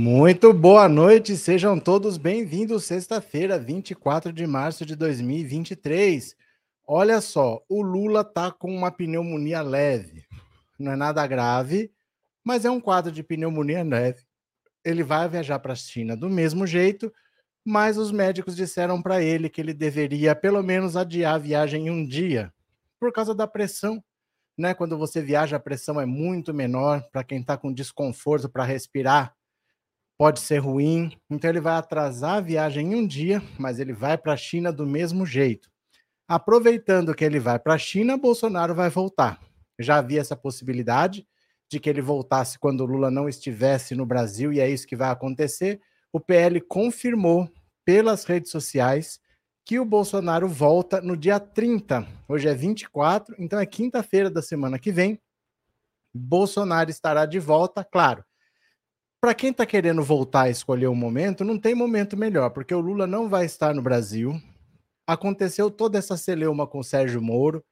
Muito boa noite, sejam todos bem-vindos. Sexta-feira, 24 de março de 2023. Olha só, o Lula tá com uma pneumonia leve. Não é nada grave, mas é um quadro de pneumonia leve. Ele vai viajar para a China do mesmo jeito, mas os médicos disseram para ele que ele deveria pelo menos adiar a viagem em um dia, por causa da pressão. Né? Quando você viaja, a pressão é muito menor para quem está com desconforto para respirar pode ser ruim. Então ele vai atrasar a viagem em um dia, mas ele vai para a China do mesmo jeito. Aproveitando que ele vai para a China, Bolsonaro vai voltar. Já havia essa possibilidade de que ele voltasse quando Lula não estivesse no Brasil, e é isso que vai acontecer. O PL confirmou pelas redes sociais que o Bolsonaro volta no dia 30. Hoje é 24, então é quinta-feira da semana que vem. Bolsonaro estará de volta, claro para quem está querendo voltar a escolher o um momento, não tem momento melhor, porque o Lula não vai estar no Brasil. Aconteceu toda essa celeuma com o Sérgio Moro.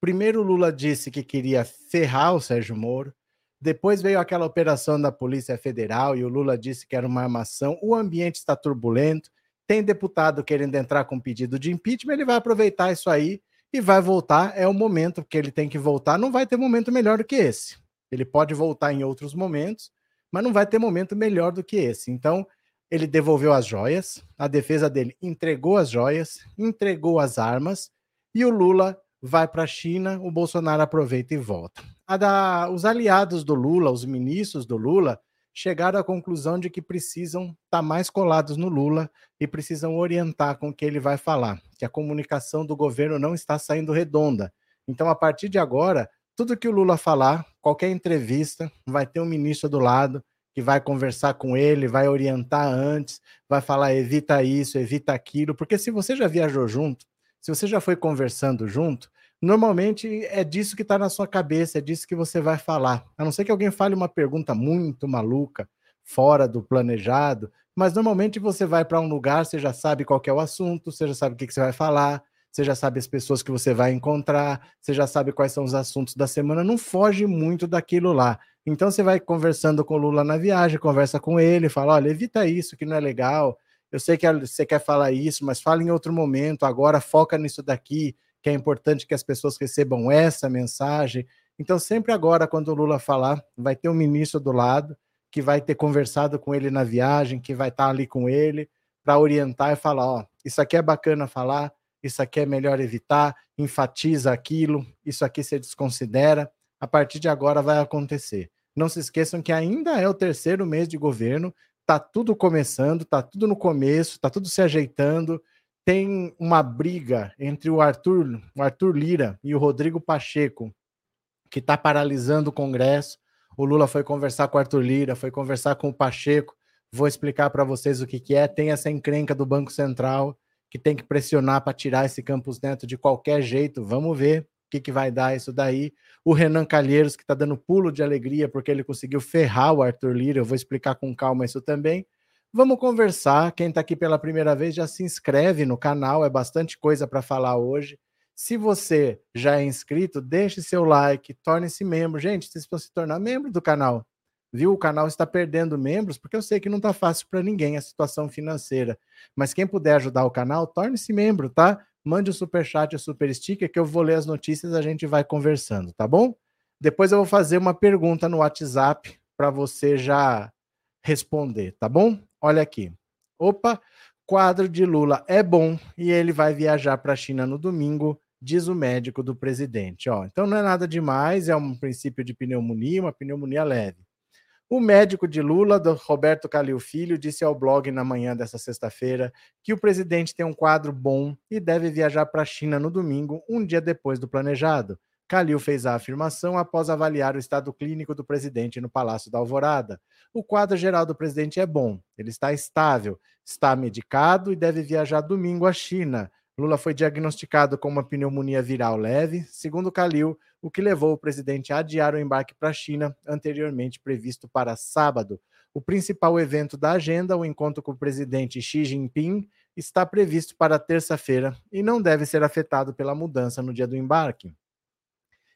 Primeiro, o Lula disse que queria ferrar o Sérgio Moro. Depois veio aquela operação da Polícia Federal e o Lula disse que era uma armação. O ambiente está turbulento. Tem deputado querendo entrar com pedido de impeachment. Ele vai aproveitar isso aí e vai voltar. É o momento que ele tem que voltar. Não vai ter momento melhor do que esse. Ele pode voltar em outros momentos mas não vai ter momento melhor do que esse. Então, ele devolveu as joias, a defesa dele entregou as joias, entregou as armas, e o Lula vai para a China, o Bolsonaro aproveita e volta. Da, os aliados do Lula, os ministros do Lula, chegaram à conclusão de que precisam estar tá mais colados no Lula e precisam orientar com o que ele vai falar, que a comunicação do governo não está saindo redonda. Então, a partir de agora, tudo que o Lula falar, qualquer entrevista, vai ter um ministro do lado que vai conversar com ele, vai orientar antes, vai falar evita isso, evita aquilo, porque se você já viajou junto, se você já foi conversando junto, normalmente é disso que está na sua cabeça, é disso que você vai falar. A não ser que alguém fale uma pergunta muito maluca, fora do planejado, mas normalmente você vai para um lugar, você já sabe qual é o assunto, você já sabe o que, que você vai falar, você já sabe as pessoas que você vai encontrar, você já sabe quais são os assuntos da semana, não foge muito daquilo lá. Então você vai conversando com o Lula na viagem, conversa com ele, fala: olha, evita isso que não é legal. Eu sei que você quer falar isso, mas fala em outro momento. Agora foca nisso daqui, que é importante que as pessoas recebam essa mensagem. Então, sempre agora, quando o Lula falar, vai ter um ministro do lado que vai ter conversado com ele na viagem, que vai estar ali com ele para orientar e falar: ó, isso aqui é bacana falar, isso aqui é melhor evitar, enfatiza aquilo, isso aqui você desconsidera. A partir de agora vai acontecer. Não se esqueçam que ainda é o terceiro mês de governo, tá tudo começando, tá tudo no começo, tá tudo se ajeitando. Tem uma briga entre o Arthur, o Arthur Lira e o Rodrigo Pacheco, que está paralisando o Congresso. O Lula foi conversar com o Arthur Lira, foi conversar com o Pacheco. Vou explicar para vocês o que, que é. Tem essa encrenca do Banco Central que tem que pressionar para tirar esse Campos Neto de qualquer jeito. Vamos ver o que, que vai dar isso daí. O Renan Calheiros, que está dando pulo de alegria porque ele conseguiu ferrar o Arthur Lira. Eu vou explicar com calma isso também. Vamos conversar. Quem está aqui pela primeira vez já se inscreve no canal, é bastante coisa para falar hoje. Se você já é inscrito, deixe seu like, torne-se membro. Gente, vocês vão se tornar membro do canal viu? O canal está perdendo membros, porque eu sei que não está fácil para ninguém a situação financeira. Mas quem puder ajudar o canal, torne-se membro, tá? Mande o super chat, o super sticker, que eu vou ler as notícias a gente vai conversando, tá bom? Depois eu vou fazer uma pergunta no WhatsApp para você já responder, tá bom? Olha aqui. Opa, quadro de Lula é bom e ele vai viajar para a China no domingo, diz o médico do presidente. Ó, então não é nada demais, é um princípio de pneumonia, uma pneumonia leve. O médico de Lula, Roberto Calil Filho, disse ao blog na manhã dessa sexta-feira que o presidente tem um quadro bom e deve viajar para a China no domingo, um dia depois do planejado. Calil fez a afirmação após avaliar o estado clínico do presidente no Palácio da Alvorada. O quadro geral do presidente é bom, ele está estável, está medicado e deve viajar domingo à China. Lula foi diagnosticado com uma pneumonia viral leve, segundo Calil, o que levou o presidente a adiar o embarque para a China, anteriormente previsto para sábado. O principal evento da agenda, o encontro com o presidente Xi Jinping, está previsto para terça-feira e não deve ser afetado pela mudança no dia do embarque.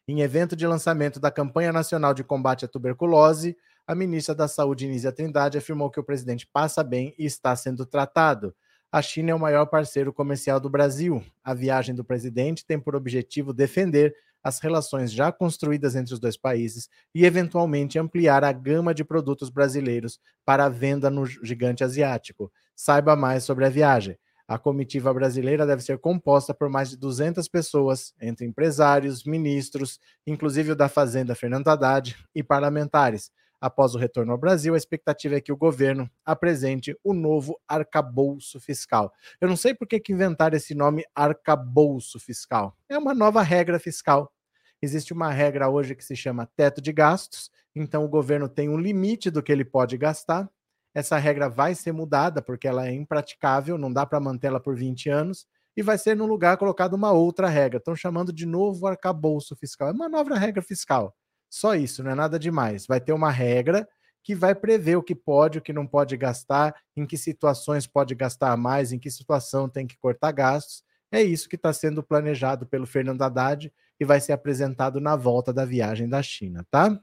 Em evento de lançamento da campanha nacional de combate à tuberculose, a ministra da Saúde, Nízia Trindade, afirmou que o presidente passa bem e está sendo tratado. A China é o maior parceiro comercial do Brasil. A viagem do presidente tem por objetivo defender as relações já construídas entre os dois países e, eventualmente, ampliar a gama de produtos brasileiros para a venda no gigante asiático. Saiba mais sobre a viagem. A comitiva brasileira deve ser composta por mais de 200 pessoas, entre empresários, ministros, inclusive o da Fazenda Fernando Haddad, e parlamentares. Após o retorno ao Brasil, a expectativa é que o governo apresente o novo arcabouço fiscal. Eu não sei por que, inventaram esse nome arcabouço fiscal. É uma nova regra fiscal. Existe uma regra hoje que se chama teto de gastos, então o governo tem um limite do que ele pode gastar. Essa regra vai ser mudada porque ela é impraticável, não dá para mantê-la por 20 anos, e vai ser no lugar colocada uma outra regra. Estão chamando de novo arcabouço fiscal. É uma nova regra fiscal. Só isso, não é nada demais. Vai ter uma regra que vai prever o que pode, o que não pode gastar, em que situações pode gastar mais, em que situação tem que cortar gastos. É isso que está sendo planejado pelo Fernando Haddad e vai ser apresentado na volta da viagem da China, tá?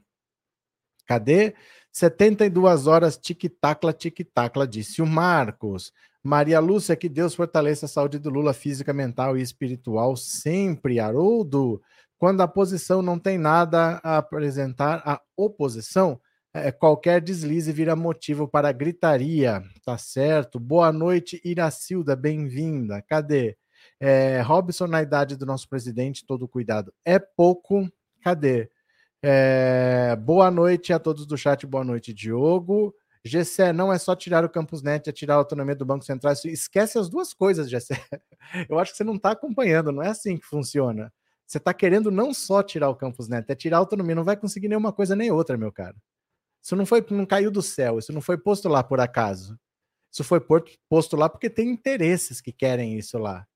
Cadê? 72 horas, tic-tacla, tic-tacla, disse o Marcos. Maria Lúcia, que Deus fortaleça a saúde do Lula física, mental e espiritual sempre. Haroldo, quando a posição não tem nada a apresentar, a oposição, é, qualquer deslize vira motivo para gritaria. Tá certo? Boa noite, Iracilda, bem-vinda. Cadê? É, Robson, na idade do nosso presidente, todo cuidado é pouco. Cadê? É, boa noite a todos do chat, boa noite, Diogo. Gessé, não é só tirar o Campus Net, é tirar a autonomia do Banco Central. Esquece as duas coisas, Gessé. Eu acho que você não está acompanhando, não é assim que funciona. Você está querendo não só tirar o campus neto, é tirar a autonomia. Não vai conseguir nenhuma coisa nem outra, meu caro. Isso não foi, não caiu do céu. Isso não foi posto lá por acaso. Isso foi posto lá porque tem interesses que querem isso lá.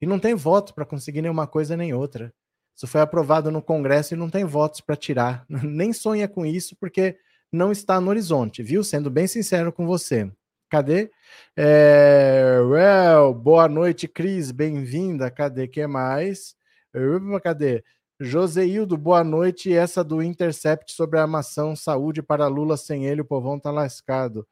E não tem voto para conseguir nenhuma coisa nem outra. Isso foi aprovado no Congresso e não tem votos para tirar. Nem sonha com isso porque não está no horizonte, viu? Sendo bem sincero com você. Cadê? É, well, boa noite, Cris. Bem-vinda. Cadê? que mais? Cadê? Joseildo, boa noite. Essa do Intercept sobre a armação saúde para Lula sem ele, o povão tá lascado.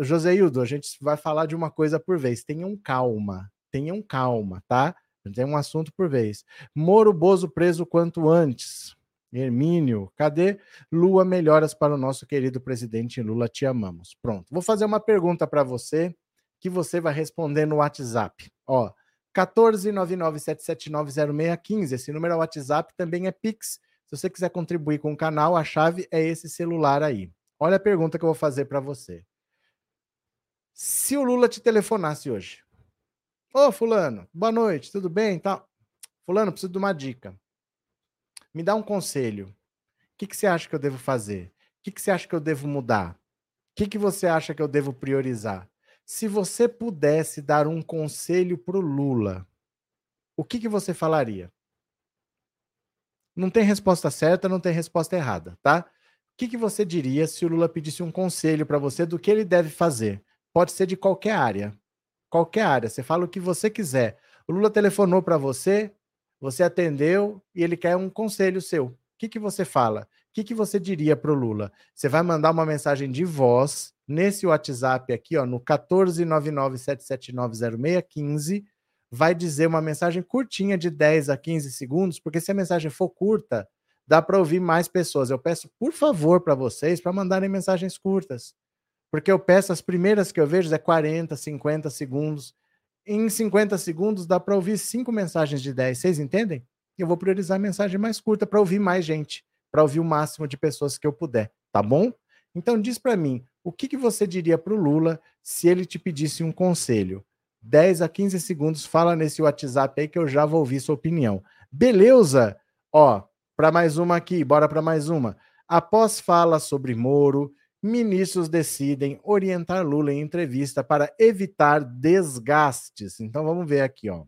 Joseildo, a gente vai falar de uma coisa por vez. Tenham calma, tenham calma, tá? Tem um assunto por vez. Moro Bozo preso quanto antes. Hermínio, cadê? Lua, melhoras para o nosso querido presidente Lula, te amamos. Pronto. Vou fazer uma pergunta para você que você vai responder no WhatsApp. Ó, 14997790615. Esse número é WhatsApp, também é Pix. Se você quiser contribuir com o canal, a chave é esse celular aí. Olha a pergunta que eu vou fazer para você. Se o Lula te telefonasse hoje. Ô, fulano, boa noite, tudo bem? Tá. Fulano, preciso de uma dica. Me dá um conselho. O que, que você acha que eu devo fazer? O que, que você acha que eu devo mudar? O que, que você acha que eu devo priorizar? Se você pudesse dar um conselho para o Lula, o que, que você falaria? Não tem resposta certa, não tem resposta errada, tá? O que, que você diria se o Lula pedisse um conselho para você do que ele deve fazer? Pode ser de qualquer área. Qualquer área. Você fala o que você quiser. O Lula telefonou para você, você atendeu e ele quer um conselho seu. O que, que você fala? O que, que você diria para o Lula? Você vai mandar uma mensagem de voz nesse WhatsApp aqui, ó, no 14997790615, vai dizer uma mensagem curtinha de 10 a 15 segundos, porque se a mensagem for curta, dá para ouvir mais pessoas. Eu peço, por favor, para vocês, para mandarem mensagens curtas. Porque eu peço, as primeiras que eu vejo é 40, 50 segundos. Em 50 segundos dá para ouvir cinco mensagens de 10. Vocês entendem? Eu vou priorizar a mensagem mais curta para ouvir mais gente, para ouvir o máximo de pessoas que eu puder, tá bom? Então diz para mim, o que, que você diria para o Lula se ele te pedisse um conselho? 10 a 15 segundos, fala nesse WhatsApp aí que eu já vou ouvir sua opinião. Beleza? Ó, para mais uma aqui, bora para mais uma. Após fala sobre Moro, ministros decidem orientar Lula em entrevista para evitar desgastes. Então vamos ver aqui, ó.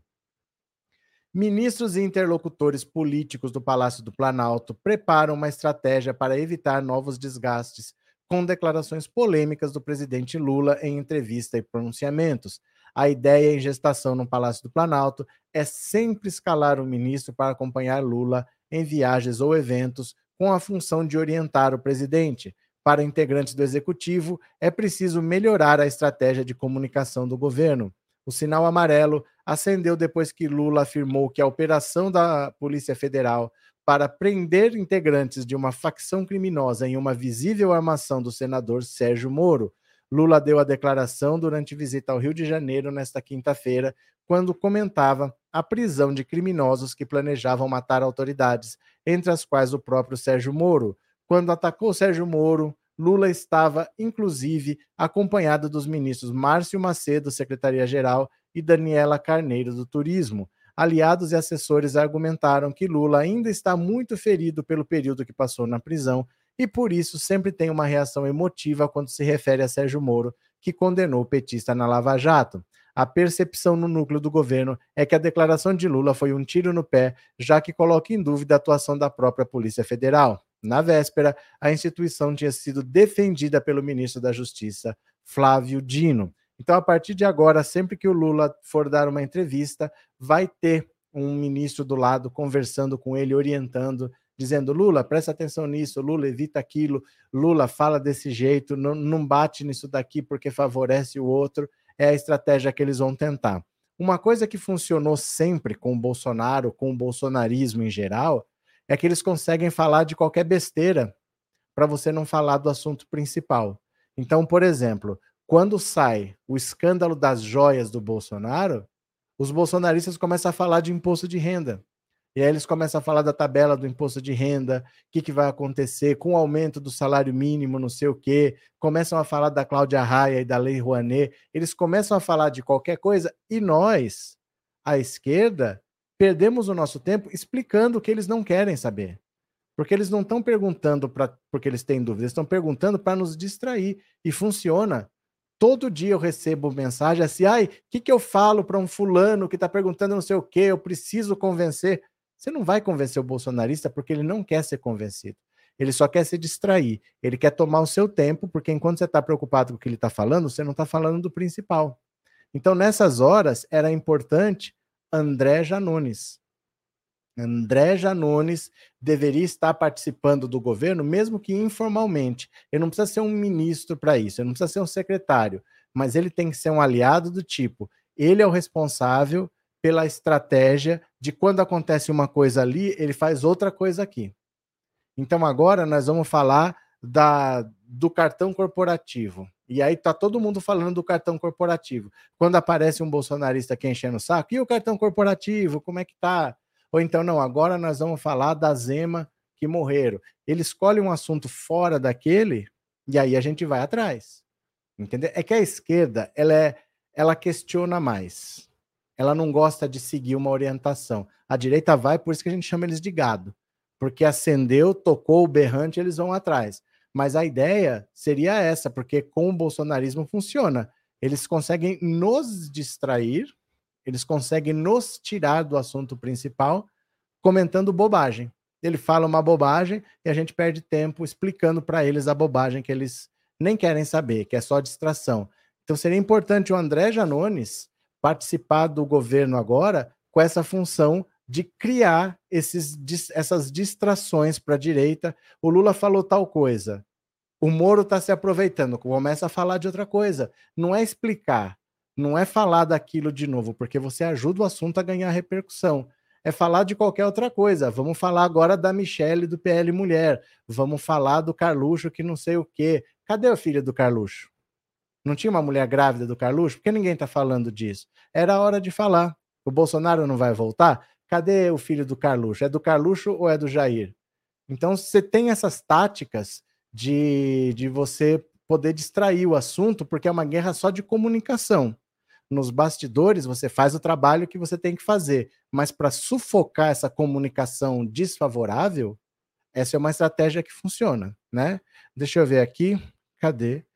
Ministros e interlocutores políticos do Palácio do Planalto preparam uma estratégia para evitar novos desgastes com declarações polêmicas do presidente Lula em entrevista e pronunciamentos. A ideia em gestação no Palácio do Planalto é sempre escalar o ministro para acompanhar Lula em viagens ou eventos com a função de orientar o presidente. Para integrantes do executivo, é preciso melhorar a estratégia de comunicação do governo. O sinal amarelo acendeu depois que Lula afirmou que a operação da Polícia Federal para prender integrantes de uma facção criminosa em uma visível armação do senador Sérgio Moro. Lula deu a declaração durante visita ao Rio de Janeiro nesta quinta-feira, quando comentava a prisão de criminosos que planejavam matar autoridades, entre as quais o próprio Sérgio Moro. Quando atacou Sérgio Moro, Lula estava, inclusive, acompanhado dos ministros Márcio Macedo, secretaria-geral, e Daniela Carneiro, do Turismo. Aliados e assessores argumentaram que Lula ainda está muito ferido pelo período que passou na prisão e, por isso, sempre tem uma reação emotiva quando se refere a Sérgio Moro, que condenou o petista na Lava Jato. A percepção no núcleo do governo é que a declaração de Lula foi um tiro no pé, já que coloca em dúvida a atuação da própria Polícia Federal. Na véspera, a instituição tinha sido defendida pelo ministro da Justiça, Flávio Dino. Então, a partir de agora, sempre que o Lula for dar uma entrevista, vai ter um ministro do lado conversando com ele, orientando, dizendo: Lula, presta atenção nisso, Lula, evita aquilo, Lula, fala desse jeito, não, não bate nisso daqui porque favorece o outro. É a estratégia que eles vão tentar. Uma coisa que funcionou sempre com o Bolsonaro, com o bolsonarismo em geral, é que eles conseguem falar de qualquer besteira para você não falar do assunto principal. Então, por exemplo, quando sai o escândalo das joias do Bolsonaro, os bolsonaristas começam a falar de imposto de renda. E aí eles começam a falar da tabela do imposto de renda, o que, que vai acontecer com o aumento do salário mínimo, não sei o quê. Começam a falar da Cláudia Raia e da Lei Rouanet. Eles começam a falar de qualquer coisa e nós, a esquerda, perdemos o nosso tempo explicando o que eles não querem saber. Porque eles não estão perguntando pra, porque eles têm dúvidas, estão perguntando para nos distrair. E funciona. Todo dia eu recebo mensagem assim: ai, o que, que eu falo para um fulano que está perguntando não sei o quê, eu preciso convencer. Você não vai convencer o bolsonarista porque ele não quer ser convencido. Ele só quer se distrair. Ele quer tomar o seu tempo, porque enquanto você está preocupado com o que ele está falando, você não está falando do principal. Então, nessas horas, era importante André Janones. André Janones deveria estar participando do governo, mesmo que informalmente. Ele não precisa ser um ministro para isso, ele não precisa ser um secretário, mas ele tem que ser um aliado do tipo. Ele é o responsável pela estratégia de quando acontece uma coisa ali, ele faz outra coisa aqui. Então agora nós vamos falar da, do cartão corporativo. E aí tá todo mundo falando do cartão corporativo. Quando aparece um bolsonarista aqui enchendo o saco, e o cartão corporativo, como é que tá? Ou então, não, agora nós vamos falar da Zema que morreram. Ele escolhe um assunto fora daquele e aí a gente vai atrás. Entendeu? É que a esquerda, ela é ela questiona mais. Ela não gosta de seguir uma orientação. A direita vai, por isso que a gente chama eles de gado. Porque acendeu, tocou o berrante, eles vão atrás. Mas a ideia seria essa, porque com o bolsonarismo funciona. Eles conseguem nos distrair, eles conseguem nos tirar do assunto principal comentando bobagem. Ele fala uma bobagem e a gente perde tempo explicando para eles a bobagem que eles nem querem saber, que é só distração. Então seria importante o André Janones participar do governo agora com essa função de criar esses, essas distrações para a direita. O Lula falou tal coisa. O Moro está se aproveitando, começa a falar de outra coisa. Não é explicar, não é falar daquilo de novo, porque você ajuda o assunto a ganhar repercussão. É falar de qualquer outra coisa. Vamos falar agora da Michelle do PL Mulher. Vamos falar do Carluxo que não sei o quê. Cadê o filho do Carluxo? Não tinha uma mulher grávida do Carluxo? Por que ninguém está falando disso? Era hora de falar. O Bolsonaro não vai voltar? Cadê o filho do Carluxo? É do Carluxo ou é do Jair? Então, você tem essas táticas de, de você poder distrair o assunto, porque é uma guerra só de comunicação. Nos bastidores, você faz o trabalho que você tem que fazer, mas para sufocar essa comunicação desfavorável, essa é uma estratégia que funciona, né? Deixa eu ver aqui. Cadê?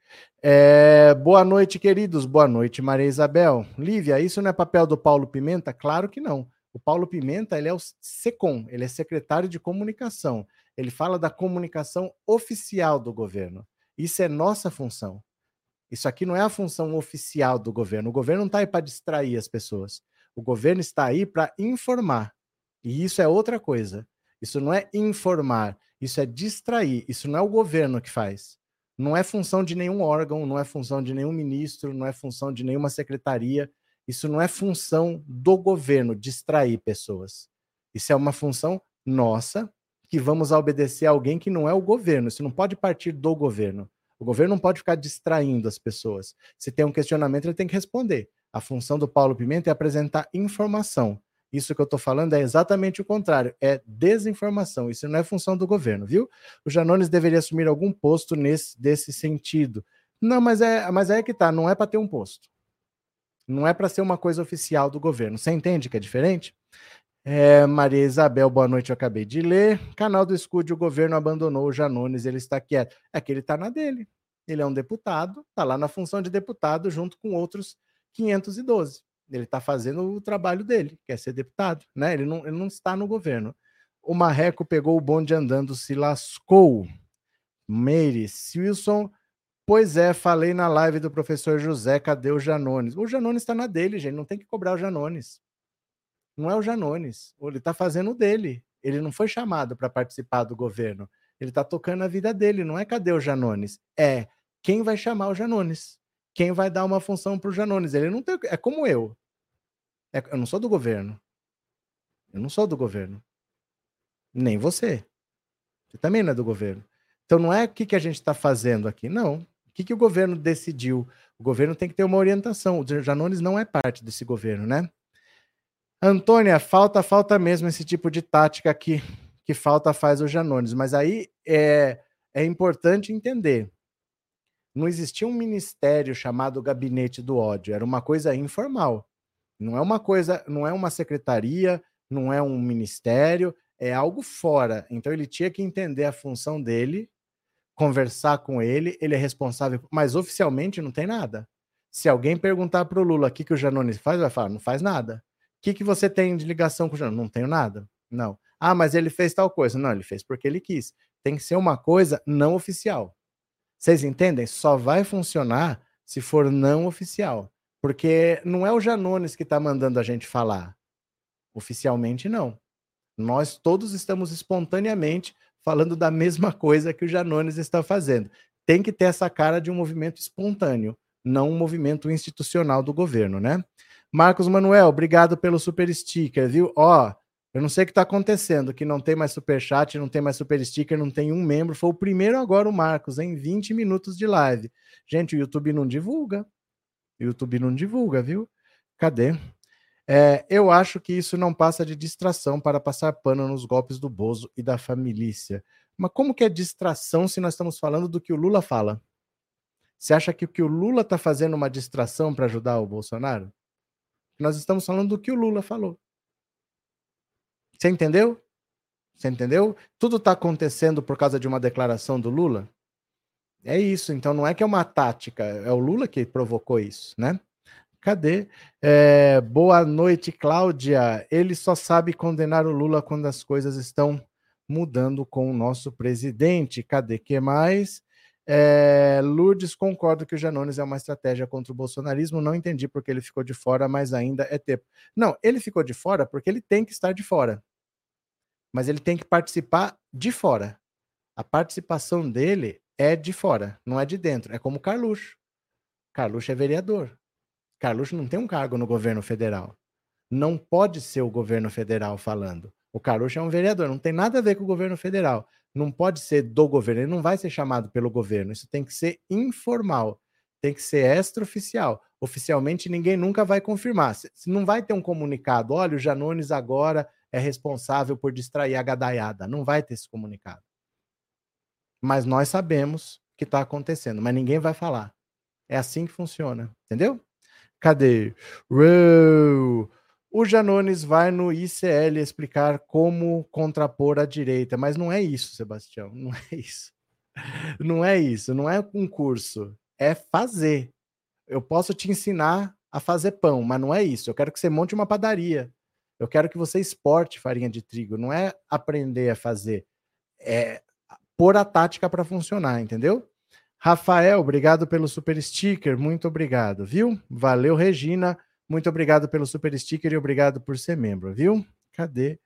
É, boa noite, queridos. Boa noite, Maria Isabel. Lívia, isso não é papel do Paulo Pimenta? Claro que não. O Paulo Pimenta, ele é o SECOM, ele é secretário de comunicação. Ele fala da comunicação oficial do governo. Isso é nossa função. Isso aqui não é a função oficial do governo. O governo não está aí para distrair as pessoas. O governo está aí para informar. E isso é outra coisa. Isso não é informar, isso é distrair. Isso não é o governo que faz. Não é função de nenhum órgão, não é função de nenhum ministro, não é função de nenhuma secretaria. Isso não é função do governo distrair pessoas. Isso é uma função nossa que vamos obedecer a alguém que não é o governo. Isso não pode partir do governo. O governo não pode ficar distraindo as pessoas. Se tem um questionamento, ele tem que responder. A função do Paulo Pimenta é apresentar informação. Isso que eu estou falando é exatamente o contrário, é desinformação. Isso não é função do governo, viu? O Janones deveria assumir algum posto nesse desse sentido. Não, mas é, mas é que tá, não é para ter um posto. Não é para ser uma coisa oficial do governo. Você entende que é diferente? É, Maria Isabel, boa noite, eu acabei de ler. Canal do Escude, o governo abandonou o Janones, ele está quieto. É que ele está na dele. Ele é um deputado, está lá na função de deputado junto com outros 512. Ele está fazendo o trabalho dele, quer ser deputado, né? Ele não, ele não está no governo. O Marreco pegou o bonde andando, se lascou. Meire, Wilson, pois é, falei na live do professor José, cadê o Janones? O Janones está na dele, gente, não tem que cobrar o Janones. Não é o Janones, ele está fazendo o dele. Ele não foi chamado para participar do governo. Ele está tocando a vida dele, não é cadê o Janones? É quem vai chamar o Janones quem vai dar uma função para o Janones. Ele não tem. É como eu. É, eu não sou do governo. Eu não sou do governo. Nem você. Você também não é do governo. Então não é o que, que a gente está fazendo aqui. Não. O que, que o governo decidiu? O governo tem que ter uma orientação. O Janones não é parte desse governo, né? Antônia, falta, falta mesmo esse tipo de tática aqui que falta faz o Janones. Mas aí é, é importante entender não existia um ministério chamado Gabinete do Ódio, era uma coisa informal. Não é uma coisa, não é uma secretaria, não é um ministério, é algo fora. Então ele tinha que entender a função dele, conversar com ele, ele é responsável, mas oficialmente não tem nada. Se alguém perguntar para o Lula o que, que o Janones faz, vai falar, não faz nada. Que, que você tem de ligação com o Janones? Não tenho nada. Não. Ah, mas ele fez tal coisa. Não, ele fez porque ele quis. Tem que ser uma coisa não oficial. Vocês entendem? Só vai funcionar se for não oficial. Porque não é o Janones que está mandando a gente falar. Oficialmente, não. Nós todos estamos espontaneamente falando da mesma coisa que o Janones está fazendo. Tem que ter essa cara de um movimento espontâneo, não um movimento institucional do governo, né? Marcos Manuel, obrigado pelo super sticker, viu? Ó, eu não sei o que está acontecendo, que não tem mais super chat, não tem mais super sticker, não tem um membro. Foi o primeiro agora o Marcos, em 20 minutos de live. Gente, o YouTube não divulga. O YouTube não divulga, viu? Cadê? É, eu acho que isso não passa de distração para passar pano nos golpes do Bozo e da família. Mas como que é distração se nós estamos falando do que o Lula fala? Você acha que o que o Lula está fazendo é uma distração para ajudar o Bolsonaro? Nós estamos falando do que o Lula falou. Você entendeu? Você entendeu? Tudo está acontecendo por causa de uma declaração do Lula? É isso. Então não é que é uma tática, é o Lula que provocou isso, né? Cadê? É, boa noite, Cláudia. Ele só sabe condenar o Lula quando as coisas estão mudando com o nosso presidente. Cadê? que mais? É, Lourdes, concordo que o Janones é uma estratégia contra o bolsonarismo. Não entendi porque ele ficou de fora, mas ainda é tempo. Não, ele ficou de fora porque ele tem que estar de fora. Mas ele tem que participar de fora. A participação dele é de fora, não é de dentro. É como Carluxo. Carluxo é vereador. Carluxo não tem um cargo no governo federal. Não pode ser o governo federal falando. O Carluxo é um vereador, não tem nada a ver com o governo federal não pode ser do governo, ele não vai ser chamado pelo governo. Isso tem que ser informal, tem que ser extraoficial. Oficialmente, ninguém nunca vai confirmar. Se não vai ter um comunicado, olha, o Janones agora é responsável por distrair a gadaiada. Não vai ter esse comunicado. Mas nós sabemos que está acontecendo, mas ninguém vai falar. É assim que funciona, entendeu? Cadê? Uou! O Janones vai no ICL explicar como contrapor a direita, mas não é isso, Sebastião, não é isso. Não é isso, não é um curso, é fazer. Eu posso te ensinar a fazer pão, mas não é isso. Eu quero que você monte uma padaria. Eu quero que você exporte farinha de trigo, não é aprender a fazer, é pôr a tática para funcionar, entendeu? Rafael, obrigado pelo super sticker, muito obrigado, viu? Valeu, Regina. Muito obrigado pelo super sticker e obrigado por ser membro, viu? Cadê?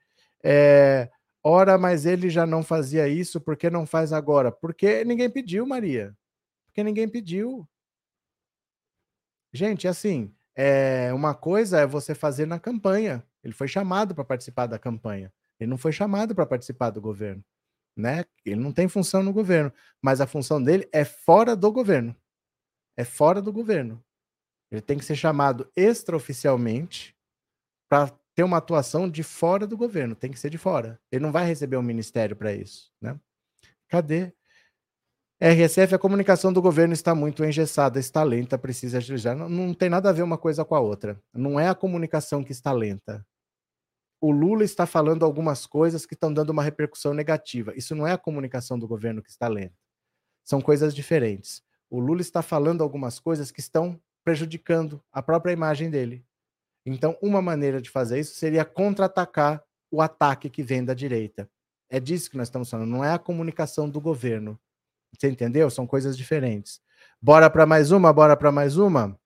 É, ora, mas ele já não fazia isso, por que não faz agora? Porque ninguém pediu, Maria. Porque ninguém pediu. Gente, assim, é, uma coisa é você fazer na campanha. Ele foi chamado para participar da campanha. Ele não foi chamado para participar do governo, né? Ele não tem função no governo, mas a função dele é fora do governo. É fora do governo. Ele tem que ser chamado extraoficialmente para ter uma atuação de fora do governo, tem que ser de fora. Ele não vai receber um ministério para isso, né? Cadê? RSF, a comunicação do governo está muito engessada, está lenta, precisa agilizar. Não, não tem nada a ver uma coisa com a outra. Não é a comunicação que está lenta. O Lula está falando algumas coisas que estão dando uma repercussão negativa. Isso não é a comunicação do governo que está lenta. São coisas diferentes. O Lula está falando algumas coisas que estão prejudicando a própria imagem dele. Então, uma maneira de fazer isso seria contra-atacar o ataque que vem da direita. É disso que nós estamos falando, não é a comunicação do governo. Você entendeu? São coisas diferentes. Bora para mais uma? Bora para mais uma?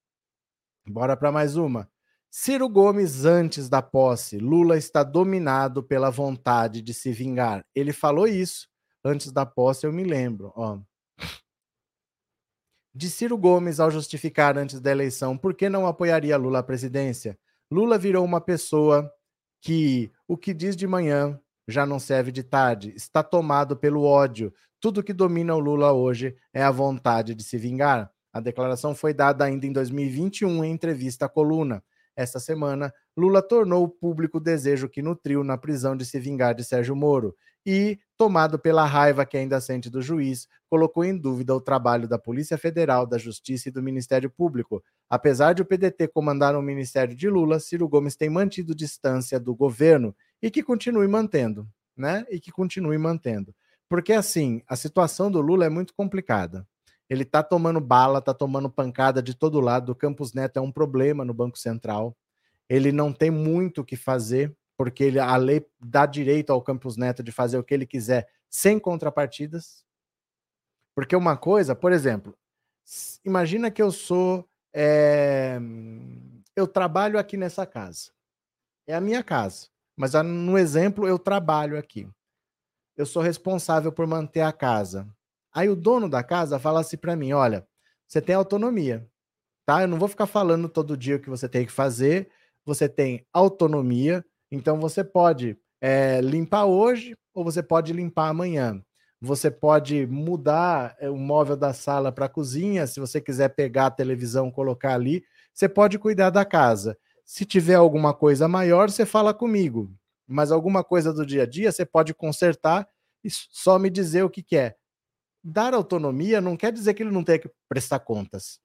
Bora para mais uma. Ciro Gomes, antes da posse, Lula está dominado pela vontade de se vingar. Ele falou isso antes da posse, eu me lembro. Ó de Ciro Gomes ao justificar antes da eleição por que não apoiaria Lula à presidência. Lula virou uma pessoa que o que diz de manhã já não serve de tarde, está tomado pelo ódio. Tudo que domina o Lula hoje é a vontade de se vingar. A declaração foi dada ainda em 2021 em entrevista à coluna. Esta semana, Lula tornou público o desejo que nutriu na prisão de se vingar de Sérgio Moro e, tomado pela raiva que ainda sente do juiz, colocou em dúvida o trabalho da Polícia Federal, da Justiça e do Ministério Público. Apesar de o PDT comandar o ministério de Lula, Ciro Gomes tem mantido distância do governo e que continue mantendo, né? E que continue mantendo. Porque assim, a situação do Lula é muito complicada. Ele tá tomando bala, tá tomando pancada de todo lado. O Campos Neto é um problema no Banco Central. Ele não tem muito o que fazer porque ele, a lei dá direito ao Campos Neto de fazer o que ele quiser sem contrapartidas. Porque uma coisa, por exemplo, imagina que eu sou. É, eu trabalho aqui nessa casa. É a minha casa. Mas no exemplo, eu trabalho aqui. Eu sou responsável por manter a casa. Aí o dono da casa fala assim para mim: olha, você tem autonomia, tá? Eu não vou ficar falando todo dia o que você tem que fazer. Você tem autonomia então você pode é, limpar hoje ou você pode limpar amanhã. Você pode mudar eh, o móvel da sala para a cozinha, se você quiser pegar a televisão, colocar ali, você pode cuidar da casa. Se tiver alguma coisa maior, você fala comigo. Mas alguma coisa do dia a dia, você pode consertar e só me dizer o que quer. Dar autonomia não quer dizer que ele não tenha que prestar contas.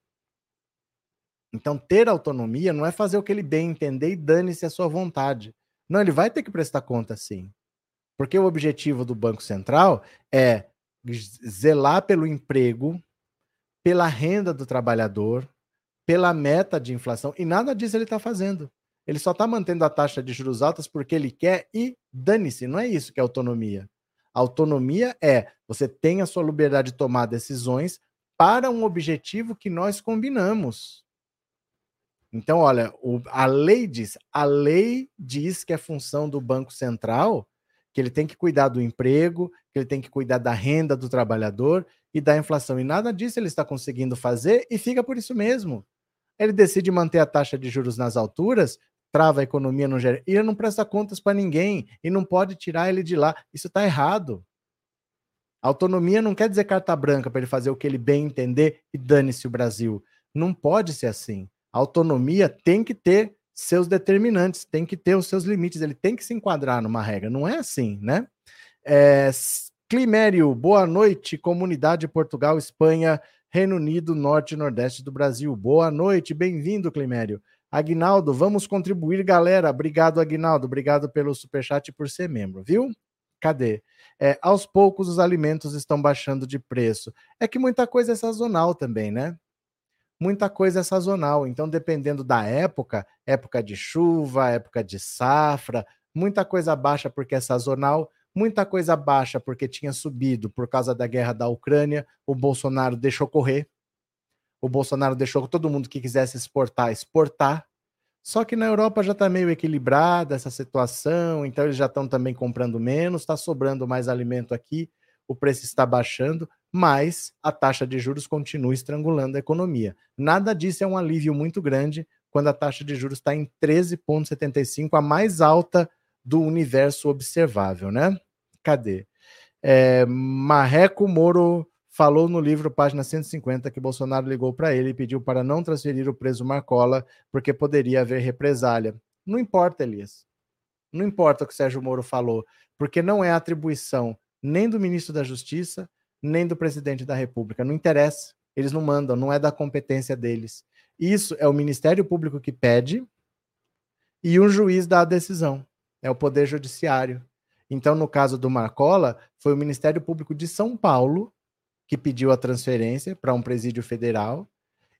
Então, ter autonomia não é fazer o que ele bem entender e dane-se a sua vontade. Não, ele vai ter que prestar conta sim. Porque o objetivo do Banco Central é zelar pelo emprego, pela renda do trabalhador, pela meta de inflação, e nada disso ele está fazendo. Ele só está mantendo a taxa de juros altas porque ele quer e dane-se. Não é isso que é autonomia. Autonomia é você tem a sua liberdade de tomar decisões para um objetivo que nós combinamos. Então, olha, o, a lei diz, a lei diz que é função do Banco Central que ele tem que cuidar do emprego, que ele tem que cuidar da renda do trabalhador e da inflação. E nada disso ele está conseguindo fazer e fica por isso mesmo. Ele decide manter a taxa de juros nas alturas, trava a economia, não gera, e ele não presta contas para ninguém e não pode tirar ele de lá. Isso está errado. Autonomia não quer dizer carta branca para ele fazer o que ele bem entender e dane-se o Brasil. Não pode ser assim. A autonomia tem que ter seus determinantes, tem que ter os seus limites, ele tem que se enquadrar numa regra. Não é assim, né? É, Climério, boa noite, comunidade Portugal, Espanha, Reino Unido, Norte e Nordeste do Brasil. Boa noite, bem-vindo, Climério. Agnaldo, vamos contribuir, galera. Obrigado, Agnaldo. Obrigado pelo superchat e por ser membro, viu? Cadê? É, aos poucos os alimentos estão baixando de preço. É que muita coisa é sazonal também, né? Muita coisa é sazonal. Então, dependendo da época, época de chuva, época de safra, muita coisa baixa porque é sazonal, muita coisa baixa porque tinha subido por causa da guerra da Ucrânia, o Bolsonaro deixou correr. O Bolsonaro deixou todo mundo que quisesse exportar, exportar. Só que na Europa já está meio equilibrada essa situação, então eles já estão também comprando menos, está sobrando mais alimento aqui, o preço está baixando, mas a taxa de juros continua estrangulando a economia. Nada disso é um alívio muito grande quando a taxa de juros está em 13,75, a mais alta do universo observável, né? Cadê? É, Marreco Moro falou no livro, página 150, que Bolsonaro ligou para ele e pediu para não transferir o preso Marcola, porque poderia haver represália. Não importa, Elias. Não importa o que Sérgio Moro falou, porque não é atribuição nem do ministro da Justiça, nem do presidente da República. Não interessa. Eles não mandam, não é da competência deles. Isso é o Ministério Público que pede e um juiz dá a decisão. É o Poder Judiciário. Então, no caso do Marcola, foi o Ministério Público de São Paulo que pediu a transferência para um presídio federal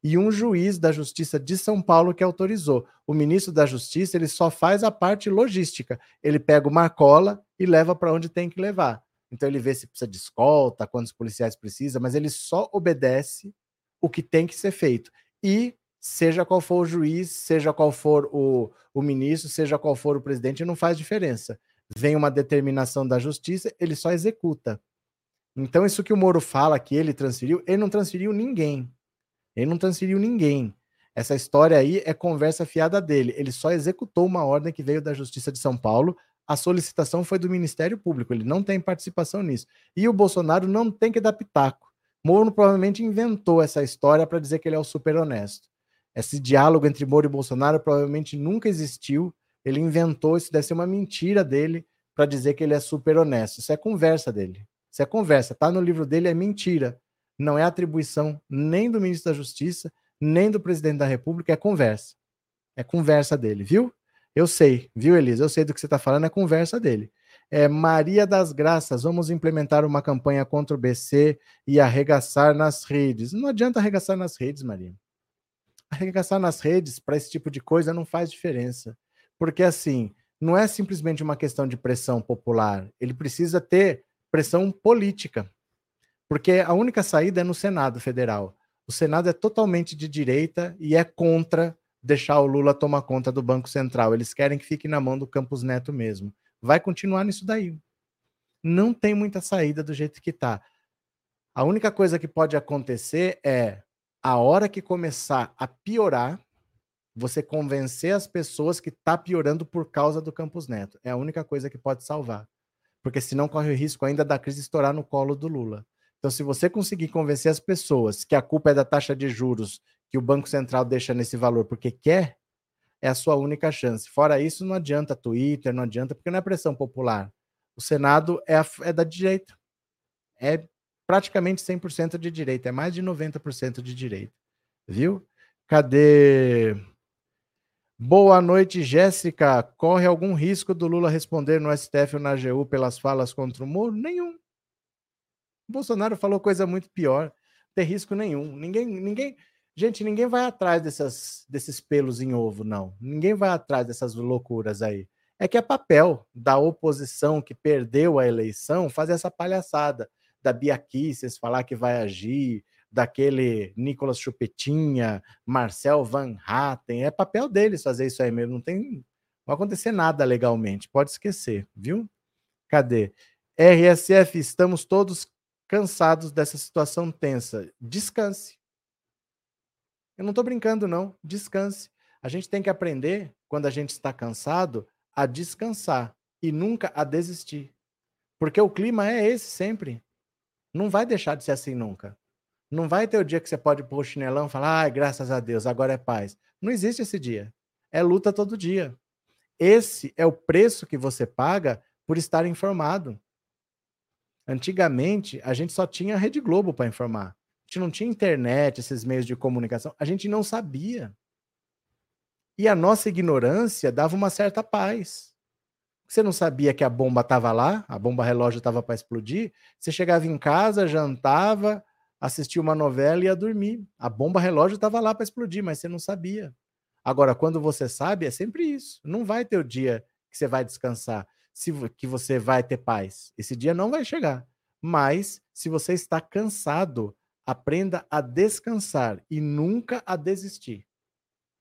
e um juiz da Justiça de São Paulo que autorizou. O ministro da Justiça ele só faz a parte logística. Ele pega o Marcola e leva para onde tem que levar. Então ele vê se precisa de escolta, quantos policiais precisa, mas ele só obedece o que tem que ser feito. E seja qual for o juiz, seja qual for o, o ministro, seja qual for o presidente, não faz diferença. Vem uma determinação da justiça, ele só executa. Então, isso que o Moro fala que ele transferiu, ele não transferiu ninguém. Ele não transferiu ninguém. Essa história aí é conversa fiada dele. Ele só executou uma ordem que veio da Justiça de São Paulo. A solicitação foi do Ministério Público. Ele não tem participação nisso. E o Bolsonaro não tem que dar pitaco. Moro provavelmente inventou essa história para dizer que ele é o super honesto. Esse diálogo entre Moro e Bolsonaro provavelmente nunca existiu. Ele inventou, isso deve ser uma mentira dele para dizer que ele é super honesto. Isso é conversa dele. Isso é conversa. Tá no livro dele, é mentira não é atribuição nem do ministro da Justiça, nem do presidente da República, é conversa. É conversa dele, viu? Eu sei, viu, Elisa? Eu sei do que você está falando, é conversa dele. É, Maria das Graças, vamos implementar uma campanha contra o BC e arregaçar nas redes. Não adianta arregaçar nas redes, Maria. Arregaçar nas redes para esse tipo de coisa não faz diferença. Porque, assim, não é simplesmente uma questão de pressão popular. Ele precisa ter pressão política. Porque a única saída é no Senado Federal. O Senado é totalmente de direita e é contra deixar o Lula tomar conta do Banco Central. Eles querem que fique na mão do Campos Neto mesmo. Vai continuar nisso daí. Não tem muita saída do jeito que está. A única coisa que pode acontecer é a hora que começar a piorar, você convencer as pessoas que está piorando por causa do Campos Neto. É a única coisa que pode salvar. Porque senão corre o risco ainda da crise estourar no colo do Lula. Então, se você conseguir convencer as pessoas que a culpa é da taxa de juros que o Banco Central deixa nesse valor porque quer, é a sua única chance. Fora isso, não adianta Twitter, não adianta, porque não é pressão popular. O Senado é, a, é da direita. É praticamente 100% de direita, é mais de 90% de direita. Viu? Cadê? Boa noite, Jéssica. Corre algum risco do Lula responder no STF ou na AGU pelas falas contra o Moro? Nenhum. Bolsonaro falou coisa muito pior, não tem risco nenhum. Ninguém, ninguém, gente, ninguém vai atrás dessas, desses pelos em ovo, não. Ninguém vai atrás dessas loucuras aí. É que é papel da oposição que perdeu a eleição fazer essa palhaçada da Bia Kicis falar que vai agir, daquele Nicolas Chupetinha, Marcel Van Hatten. É papel deles fazer isso aí mesmo. Não tem. Não acontecer nada legalmente. Pode esquecer, viu? Cadê? RSF, estamos todos cansados dessa situação tensa. Descanse. Eu não estou brincando, não. Descanse. A gente tem que aprender, quando a gente está cansado, a descansar e nunca a desistir. Porque o clima é esse sempre. Não vai deixar de ser assim nunca. Não vai ter o dia que você pode pôr o chinelão e falar, ai, graças a Deus, agora é paz. Não existe esse dia. É luta todo dia. Esse é o preço que você paga por estar informado. Antigamente, a gente só tinha a Rede Globo para informar. Gente não tinha internet, esses meios de comunicação. A gente não sabia. E a nossa ignorância dava uma certa paz. Você não sabia que a bomba estava lá, a bomba relógio estava para explodir. Você chegava em casa, jantava, assistia uma novela e ia dormir. A bomba relógio estava lá para explodir, mas você não sabia. Agora, quando você sabe, é sempre isso. Não vai ter o dia que você vai descansar que você vai ter paz. Esse dia não vai chegar. Mas, se você está cansado, aprenda a descansar e nunca a desistir.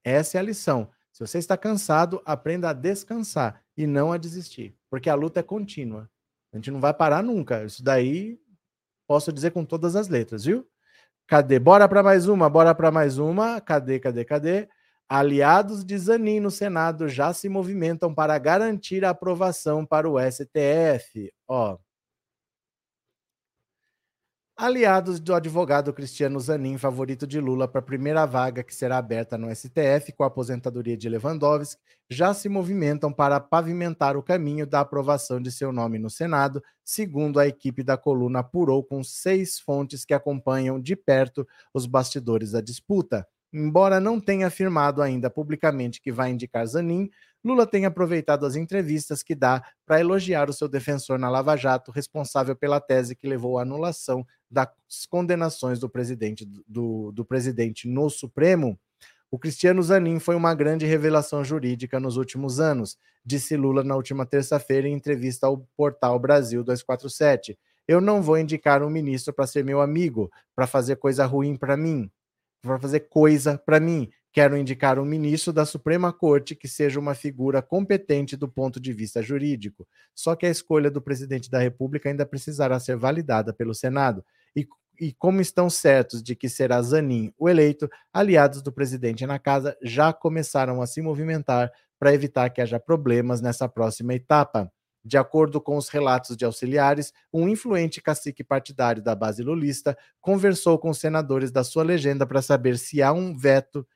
Essa é a lição. Se você está cansado, aprenda a descansar e não a desistir, porque a luta é contínua. A gente não vai parar nunca. Isso daí Posso dizer com todas as letras, viu? Cadê? Bora para mais uma, bora para mais uma. Cadê, cadê, cadê? Aliados de Zanin no Senado já se movimentam para garantir a aprovação para o STF. Ó, aliados do advogado Cristiano Zanin, favorito de Lula para a primeira vaga que será aberta no STF com a aposentadoria de Lewandowski, já se movimentam para pavimentar o caminho da aprovação de seu nome no Senado, segundo a equipe da coluna apurou com seis fontes que acompanham de perto os bastidores da disputa. Embora não tenha afirmado ainda publicamente que vai indicar Zanin, Lula tem aproveitado as entrevistas que dá para elogiar o seu defensor na Lava Jato, responsável pela tese que levou à anulação das condenações do presidente, do, do presidente no Supremo. O Cristiano Zanin foi uma grande revelação jurídica nos últimos anos, disse Lula na última terça-feira em entrevista ao portal Brasil 247. Eu não vou indicar um ministro para ser meu amigo, para fazer coisa ruim para mim para fazer coisa para mim. Quero indicar um ministro da Suprema Corte que seja uma figura competente do ponto de vista jurídico. Só que a escolha do presidente da República ainda precisará ser validada pelo Senado. E, e como estão certos de que será Zanin o eleito, aliados do presidente na casa já começaram a se movimentar para evitar que haja problemas nessa próxima etapa. De acordo com os relatos de auxiliares, um influente cacique partidário da base lulista conversou com senadores da sua legenda para saber se há um veto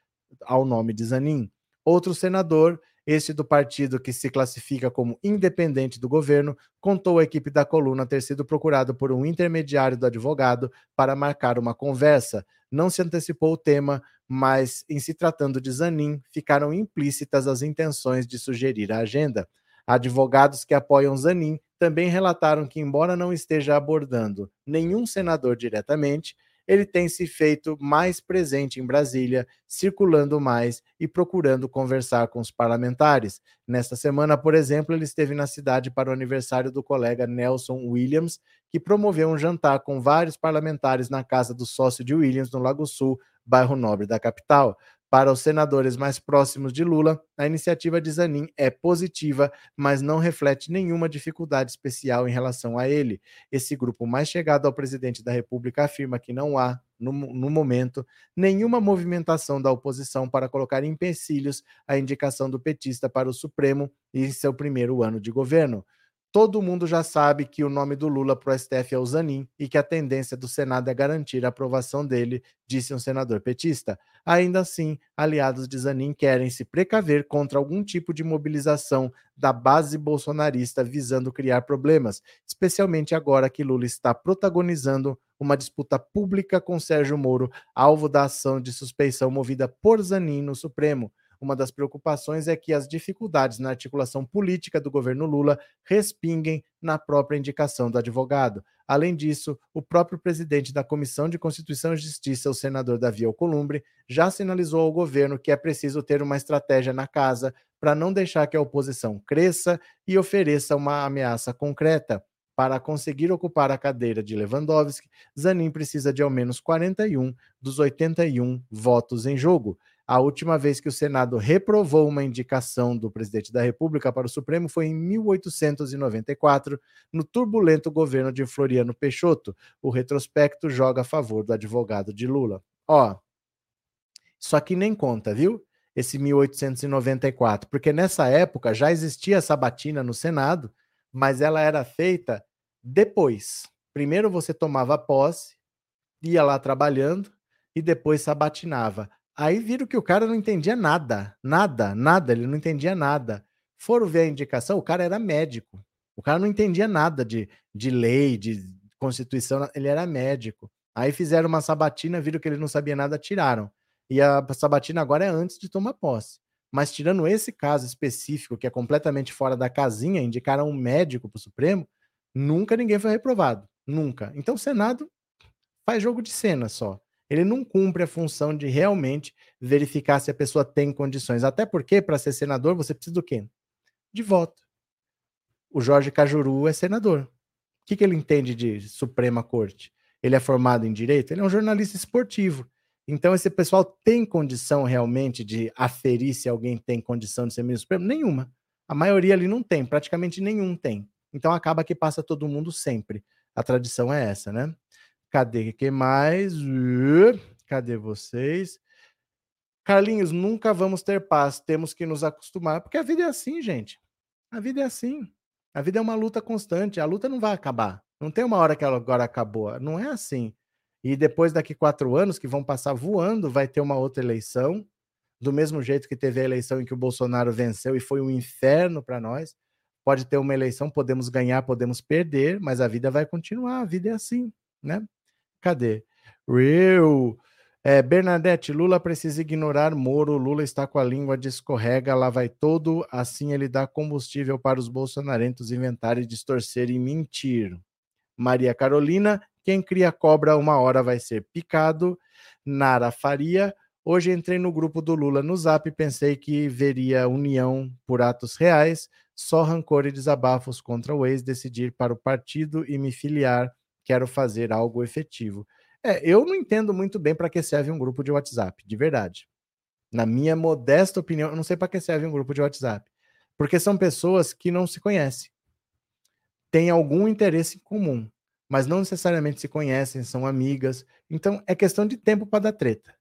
ao nome de Zanin. Outro senador, este do partido que se classifica como independente do governo, contou à equipe da coluna ter sido procurado por um intermediário do advogado para marcar uma conversa. Não se antecipou o tema, mas, em se tratando de Zanin, ficaram implícitas as intenções de sugerir a agenda. Advogados que apoiam Zanin também relataram que, embora não esteja abordando nenhum senador diretamente, ele tem se feito mais presente em Brasília, circulando mais e procurando conversar com os parlamentares. Nesta semana, por exemplo, ele esteve na cidade para o aniversário do colega Nelson Williams, que promoveu um jantar com vários parlamentares na casa do sócio de Williams, no Lago Sul, bairro nobre da capital. Para os senadores mais próximos de Lula, a iniciativa de Zanin é positiva, mas não reflete nenhuma dificuldade especial em relação a ele. Esse grupo mais chegado ao presidente da República afirma que não há, no, no momento, nenhuma movimentação da oposição para colocar empecilhos à indicação do petista para o Supremo em seu primeiro ano de governo. Todo mundo já sabe que o nome do Lula para o STF é o Zanin e que a tendência do Senado é garantir a aprovação dele, disse um senador petista. Ainda assim, aliados de Zanin querem se precaver contra algum tipo de mobilização da base bolsonarista visando criar problemas, especialmente agora que Lula está protagonizando uma disputa pública com Sérgio Moro, alvo da ação de suspeição movida por Zanin no Supremo. Uma das preocupações é que as dificuldades na articulação política do governo Lula respinguem na própria indicação do advogado. Além disso, o próprio presidente da Comissão de Constituição e Justiça, o senador Davi Alcolumbre, já sinalizou ao governo que é preciso ter uma estratégia na casa para não deixar que a oposição cresça e ofereça uma ameaça concreta. Para conseguir ocupar a cadeira de Lewandowski, Zanin precisa de ao menos 41 dos 81 votos em jogo. A última vez que o Senado reprovou uma indicação do presidente da República para o Supremo foi em 1894, no turbulento governo de Floriano Peixoto. O retrospecto joga a favor do advogado de Lula. Ó, isso aqui nem conta, viu? Esse 1894, porque nessa época já existia sabatina no Senado, mas ela era feita depois. Primeiro você tomava posse, ia lá trabalhando e depois sabatinava. Aí viram que o cara não entendia nada, nada, nada, ele não entendia nada. Foram ver a indicação, o cara era médico. O cara não entendia nada de, de lei, de constituição, ele era médico. Aí fizeram uma sabatina, viram que ele não sabia nada, tiraram. E a sabatina agora é antes de tomar posse. Mas tirando esse caso específico, que é completamente fora da casinha, indicaram um médico para o Supremo, nunca ninguém foi reprovado. Nunca. Então o Senado faz jogo de cena só ele não cumpre a função de realmente verificar se a pessoa tem condições. Até porque, para ser senador, você precisa do quê? De voto. O Jorge Cajuru é senador. O que, que ele entende de Suprema Corte? Ele é formado em direito? Ele é um jornalista esportivo. Então, esse pessoal tem condição realmente de aferir se alguém tem condição de ser ministro supremo? Nenhuma. A maioria ali não tem, praticamente nenhum tem. Então, acaba que passa todo mundo sempre. A tradição é essa, né? Cadê que mais? Cadê vocês? Carlinhos, nunca vamos ter paz, temos que nos acostumar, porque a vida é assim, gente. A vida é assim. A vida é uma luta constante, a luta não vai acabar. Não tem uma hora que ela agora acabou. Não é assim. E depois, daqui quatro anos, que vão passar voando, vai ter uma outra eleição. Do mesmo jeito que teve a eleição em que o Bolsonaro venceu e foi um inferno para nós. Pode ter uma eleição, podemos ganhar, podemos perder, mas a vida vai continuar. A vida é assim, né? Cadê? Real. É, Bernadette, Lula precisa ignorar Moro. Lula está com a língua de escorrega, lá vai todo. Assim ele dá combustível para os bolsonarentos inventarem, distorcer e mentir. Maria Carolina, quem cria cobra uma hora vai ser picado. Nara Faria, hoje entrei no grupo do Lula no Zap pensei que veria união por atos reais, só rancor e desabafos contra o ex, decidir para o partido e me filiar. Quero fazer algo efetivo. É, eu não entendo muito bem para que serve um grupo de WhatsApp, de verdade. Na minha modesta opinião, eu não sei para que serve um grupo de WhatsApp. Porque são pessoas que não se conhecem. Têm algum interesse em comum, mas não necessariamente se conhecem, são amigas. Então é questão de tempo para dar treta.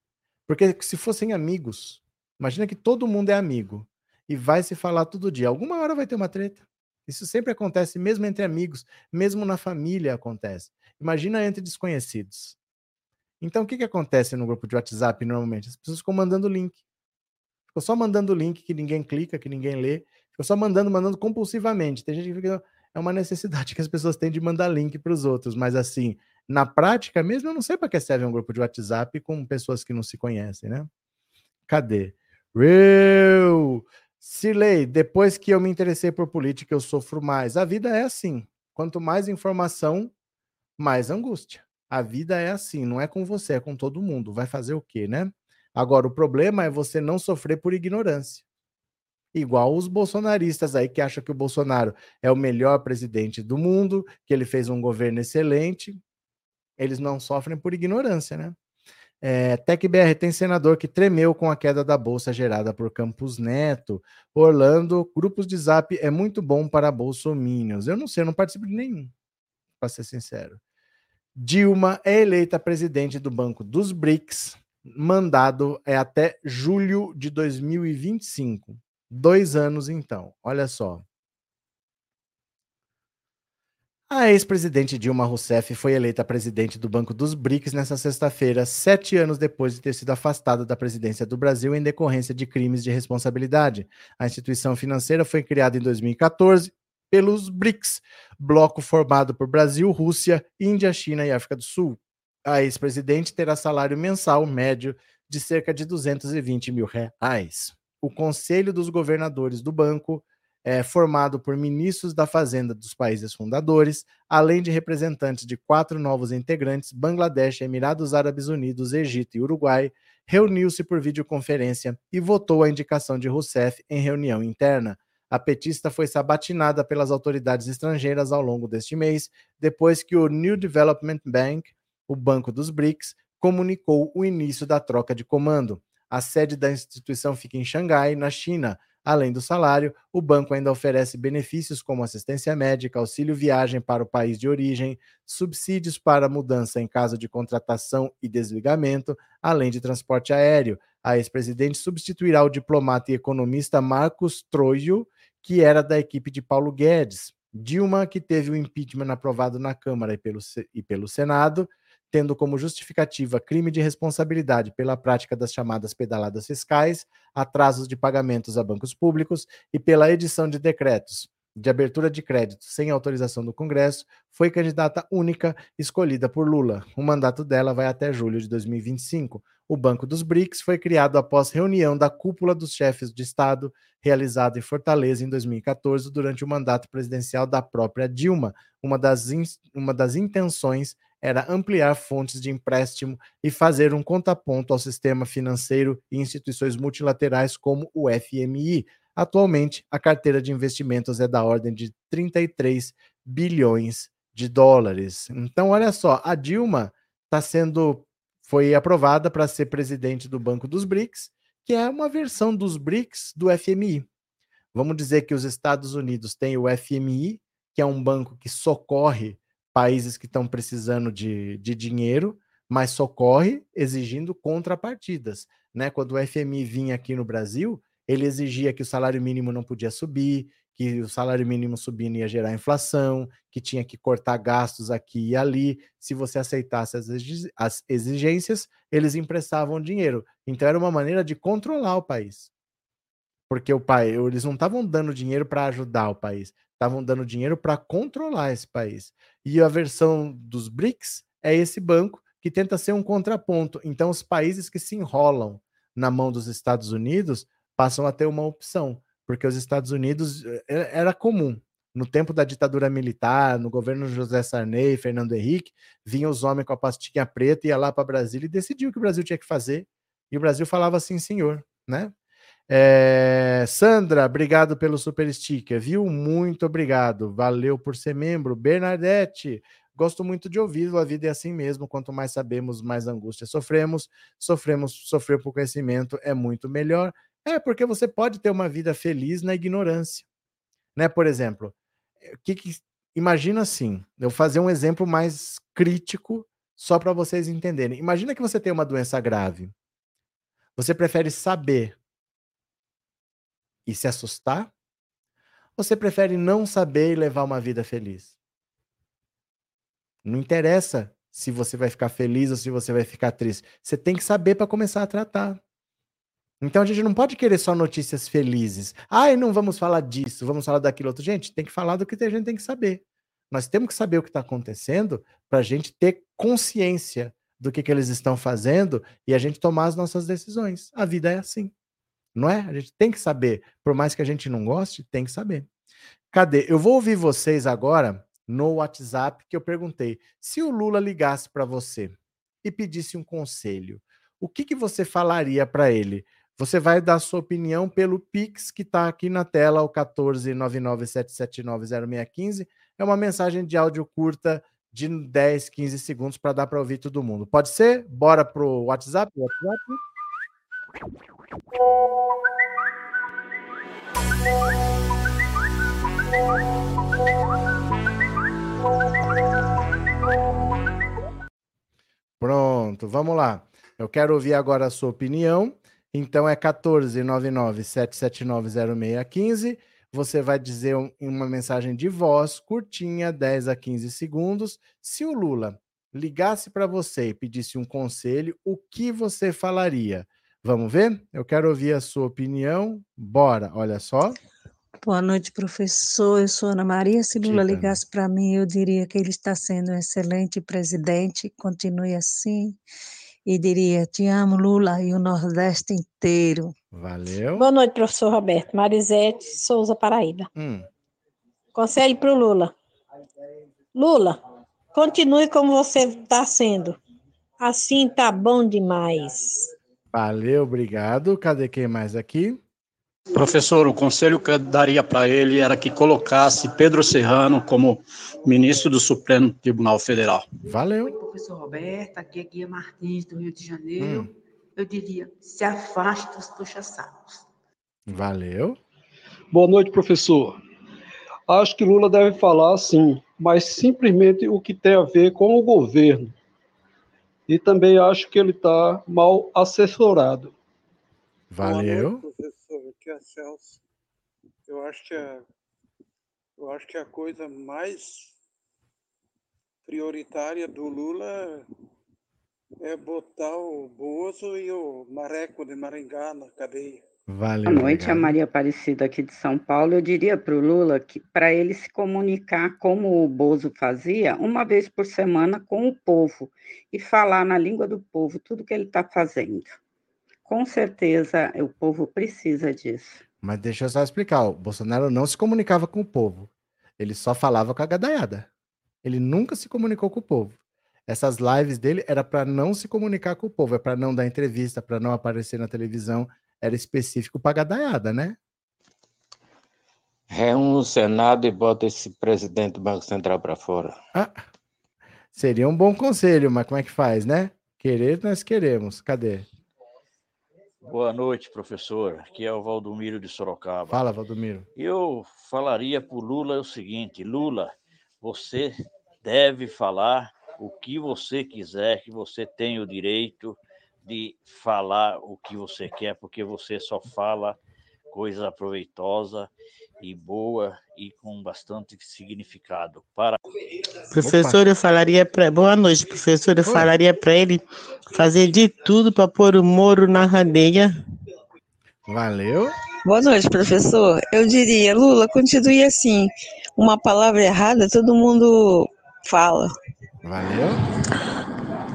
Porque se fossem amigos, imagina que todo mundo é amigo e vai se falar todo dia. Alguma hora vai ter uma treta. Isso sempre acontece, mesmo entre amigos, mesmo na família acontece. Imagina entre desconhecidos. Então, o que, que acontece no grupo de WhatsApp normalmente? As pessoas ficam mandando link. Ficam só mandando link que ninguém clica, que ninguém lê. Ficam só mandando, mandando compulsivamente. Tem gente que fica. É uma necessidade que as pessoas têm de mandar link para os outros. Mas, assim, na prática mesmo, eu não sei para que serve um grupo de WhatsApp com pessoas que não se conhecem, né? Cadê? Real! Silei, depois que eu me interessei por política, eu sofro mais. A vida é assim. Quanto mais informação, mais angústia. A vida é assim, não é com você, é com todo mundo. Vai fazer o quê, né? Agora, o problema é você não sofrer por ignorância. Igual os bolsonaristas aí que acham que o Bolsonaro é o melhor presidente do mundo, que ele fez um governo excelente. Eles não sofrem por ignorância, né? É, tem senador que tremeu com a queda da bolsa gerada por Campos Neto. Orlando, grupos de zap é muito bom para bolsominions. Eu não sei, eu não participo de nenhum, para ser sincero. Dilma é eleita presidente do Banco dos BRICS. Mandado é até julho de 2025. Dois anos, então. Olha só. A ex-presidente Dilma Rousseff foi eleita presidente do Banco dos BRICS nesta sexta-feira, sete anos depois de ter sido afastada da presidência do Brasil em decorrência de crimes de responsabilidade. A instituição financeira foi criada em 2014 pelos BRICS, bloco formado por Brasil, Rússia, Índia, China e África do Sul. A ex-presidente terá salário mensal médio de cerca de 220 mil reais. O Conselho dos Governadores do Banco é formado por ministros da Fazenda dos países fundadores, além de representantes de quatro novos integrantes, Bangladesh, Emirados Árabes Unidos, Egito e Uruguai, reuniu-se por videoconferência e votou a indicação de Rousseff em reunião interna. A petista foi sabatinada pelas autoridades estrangeiras ao longo deste mês, depois que o New Development Bank, o Banco dos BRICS, comunicou o início da troca de comando. A sede da instituição fica em Xangai, na China. Além do salário, o banco ainda oferece benefícios como assistência médica, auxílio viagem para o país de origem, subsídios para mudança em caso de contratação e desligamento, além de transporte aéreo. A ex-presidente substituirá o diplomata e economista Marcos Troio, que era da equipe de Paulo Guedes. Dilma, que teve o impeachment aprovado na Câmara e pelo, e pelo Senado, tendo como justificativa crime de responsabilidade pela prática das chamadas pedaladas fiscais, atrasos de pagamentos a bancos públicos e pela edição de decretos de abertura de crédito sem autorização do Congresso, foi candidata única escolhida por Lula. O mandato dela vai até julho de 2025. O Banco dos BRICS foi criado após reunião da cúpula dos chefes de Estado, realizada em Fortaleza em 2014, durante o mandato presidencial da própria Dilma. Uma das, uma das intenções era ampliar fontes de empréstimo e fazer um contraponto ao sistema financeiro e instituições multilaterais como o FMI. Atualmente, a carteira de investimentos é da ordem de 33 bilhões de dólares. Então, olha só, a Dilma está sendo foi aprovada para ser presidente do Banco dos BRICS, que é uma versão dos BRICS do FMI. Vamos dizer que os Estados Unidos têm o FMI, que é um banco que socorre países que estão precisando de, de dinheiro, mas socorre exigindo contrapartidas. Né? Quando o FMI vinha aqui no Brasil, ele exigia que o salário mínimo não podia subir, que o salário mínimo subindo ia gerar inflação, que tinha que cortar gastos aqui e ali. Se você aceitasse as exigências, eles emprestavam dinheiro. Então era uma maneira de controlar o país. Porque o pai, eles não estavam dando dinheiro para ajudar o país, estavam dando dinheiro para controlar esse país. E a versão dos BRICS é esse banco que tenta ser um contraponto. Então os países que se enrolam na mão dos Estados Unidos passam a ter uma opção porque os Estados Unidos eh, era comum. No tempo da ditadura militar, no governo José Sarney, Fernando Henrique, vinham os homens com a pastinha preta, ia lá para Brasília e decidiu o que o Brasil tinha que fazer. E o Brasil falava assim, senhor, né? É, Sandra, obrigado pelo super sticker, viu? Muito obrigado. Valeu por ser membro. Bernadette, gosto muito de ouvi-lo. A vida é assim mesmo. Quanto mais sabemos, mais angústia sofremos. Sofremos, sofrer por conhecimento é muito melhor. É, porque você pode ter uma vida feliz na ignorância. Né? Por exemplo, eh, que, que imagina assim, eu fazer um exemplo mais crítico só para vocês entenderem. Imagina que você tem uma doença grave. Você prefere saber e se assustar? Ou você prefere não saber e levar uma vida feliz? Não interessa se você vai ficar feliz ou se você vai ficar triste. Você tem que saber para começar a tratar. Então a gente não pode querer só notícias felizes. Ai, não vamos falar disso, vamos falar daquilo outro. Gente, tem que falar do que a gente tem que saber. Nós temos que saber o que está acontecendo para a gente ter consciência do que, que eles estão fazendo e a gente tomar as nossas decisões. A vida é assim. Não é? A gente tem que saber. Por mais que a gente não goste, tem que saber. Cadê? Eu vou ouvir vocês agora no WhatsApp que eu perguntei. Se o Lula ligasse para você e pedisse um conselho, o que, que você falaria para ele? Você vai dar sua opinião pelo Pix que está aqui na tela, o 14997790615. É uma mensagem de áudio curta de 10, 15 segundos para dar para ouvir todo mundo. Pode ser? Bora pro WhatsApp? WhatsApp? Pronto, vamos lá. Eu quero ouvir agora a sua opinião então é 14997790615. Você vai dizer um, uma mensagem de voz curtinha, 10 a 15 segundos. Se o Lula ligasse para você e pedisse um conselho, o que você falaria? Vamos ver? Eu quero ouvir a sua opinião. Bora, olha só. Boa noite, professor. Eu sou Ana Maria. Se Lula ligasse para mim, eu diria que ele está sendo um excelente presidente. Continue assim e diria: Te amo, Lula, e o Nordeste inteiro. Valeu. Boa noite, professor Roberto. Marisete Souza Paraíba. Hum. Conselho para o Lula. Lula, continue como você está sendo. Assim tá bom demais. Valeu, obrigado. Cadê quem mais aqui? Professor, o conselho que eu daria para ele era que colocasse Pedro Serrano como ministro do Supremo Tribunal Federal. Valeu. Oi, professor Roberto, aqui é Guia Martins, do Rio de Janeiro. Hum. Eu diria, se afaste dos puxa-sacos. Valeu. Boa noite, professor. Acho que Lula deve falar sim, mas simplesmente o que tem a ver com o governo. E também acho que ele está mal assessorado. Valeu. Boa noite, professor. Aqui é Celso. Eu acho que a, eu acho que a coisa mais prioritária do Lula é botar o Bozo e o Mareco de Maringá na cadeia. Valeu, Boa noite, obrigado. a Maria Aparecida aqui de São Paulo. Eu diria para o Lula que para ele se comunicar como o Bozo fazia, uma vez por semana com o povo e falar na língua do povo tudo que ele está fazendo. Com certeza o povo precisa disso. Mas deixa eu só explicar: o Bolsonaro não se comunicava com o povo, ele só falava com a gadaiada. Ele nunca se comunicou com o povo. Essas lives dele era para não se comunicar com o povo, é para não dar entrevista, para não aparecer na televisão, era específico para gadaiada, né? Reúne o Senado e bota esse presidente do Banco Central para fora. Ah, seria um bom conselho, mas como é que faz, né? Querer nós queremos. Cadê? Boa noite, professor. Aqui é o Valdomiro de Sorocaba. Fala, Valdomiro. Eu falaria para o Lula o seguinte: Lula, você deve falar o que você quiser, que você tem o direito de falar o que você quer, porque você só fala coisa proveitosa e boa e com bastante significado. Para professor, eu falaria para boa noite, professor, eu Oi. falaria para ele fazer de tudo para pôr o Moro na radeia. Valeu. Boa noite, professor. Eu diria, Lula, continue assim. Uma palavra errada, todo mundo fala. Valeu.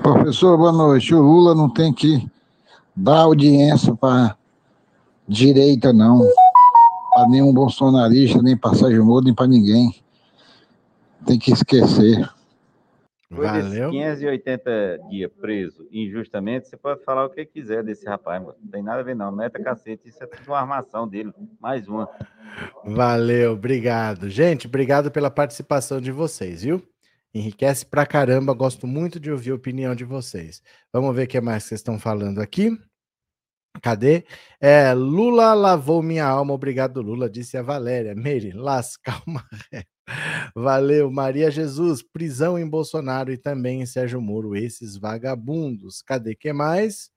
Professor, boa noite. O Lula não tem que dar audiência para direita, não para nenhum bolsonarista, nem para Sérgio Moro, nem para ninguém. Tem que esquecer. Valeu. 580 dias preso injustamente, você pode falar o que quiser desse rapaz, mano. Não tem nada a ver, não. Meta cacete, isso é tudo uma armação dele. Mais uma. Valeu, obrigado. Gente, obrigado pela participação de vocês, viu? Enriquece pra caramba, gosto muito de ouvir a opinião de vocês. Vamos ver o que mais vocês estão falando aqui. Cadê? É, Lula lavou minha alma, obrigado, Lula, disse a Valéria. Meire, lasca uma Valeu, Maria Jesus, prisão em Bolsonaro e também em Sérgio Moro, esses vagabundos. Cadê que mais?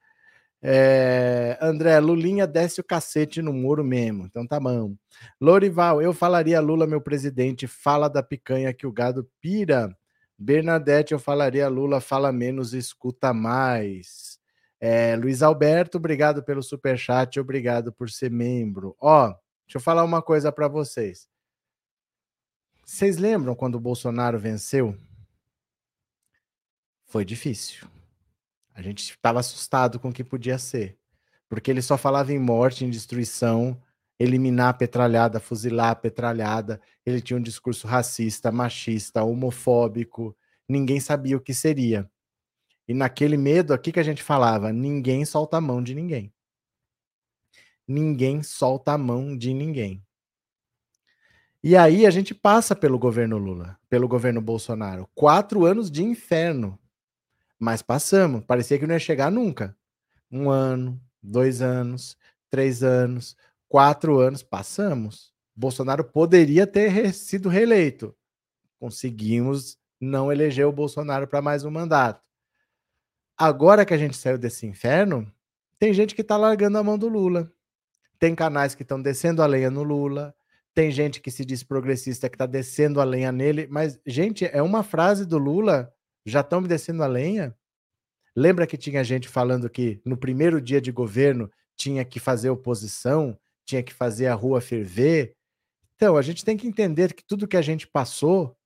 É, André, Lulinha desce o cacete no Moro mesmo, então tá bom. Lorival, eu falaria Lula, meu presidente, fala da picanha que o gado pira. Bernadette, eu falaria Lula, fala menos, escuta mais. É, Luiz Alberto, obrigado pelo super chat, obrigado por ser membro. Ó, deixa eu falar uma coisa para vocês. Vocês lembram quando o Bolsonaro venceu? Foi difícil. A gente estava assustado com o que podia ser, porque ele só falava em morte, em destruição, eliminar a petralhada, fuzilar a petralhada. Ele tinha um discurso racista, machista, homofóbico. Ninguém sabia o que seria. E naquele medo aqui que a gente falava, ninguém solta a mão de ninguém. Ninguém solta a mão de ninguém. E aí a gente passa pelo governo Lula, pelo governo Bolsonaro. Quatro anos de inferno. Mas passamos. Parecia que não ia chegar nunca. Um ano, dois anos, três anos, quatro anos, passamos. Bolsonaro poderia ter sido reeleito. Conseguimos não eleger o Bolsonaro para mais um mandato. Agora que a gente saiu desse inferno, tem gente que está largando a mão do Lula. Tem canais que estão descendo a lenha no Lula. Tem gente que se diz progressista que está descendo a lenha nele. Mas, gente, é uma frase do Lula. Já estão me descendo a lenha? Lembra que tinha gente falando que no primeiro dia de governo tinha que fazer oposição, tinha que fazer a rua ferver? Então, a gente tem que entender que tudo que a gente passou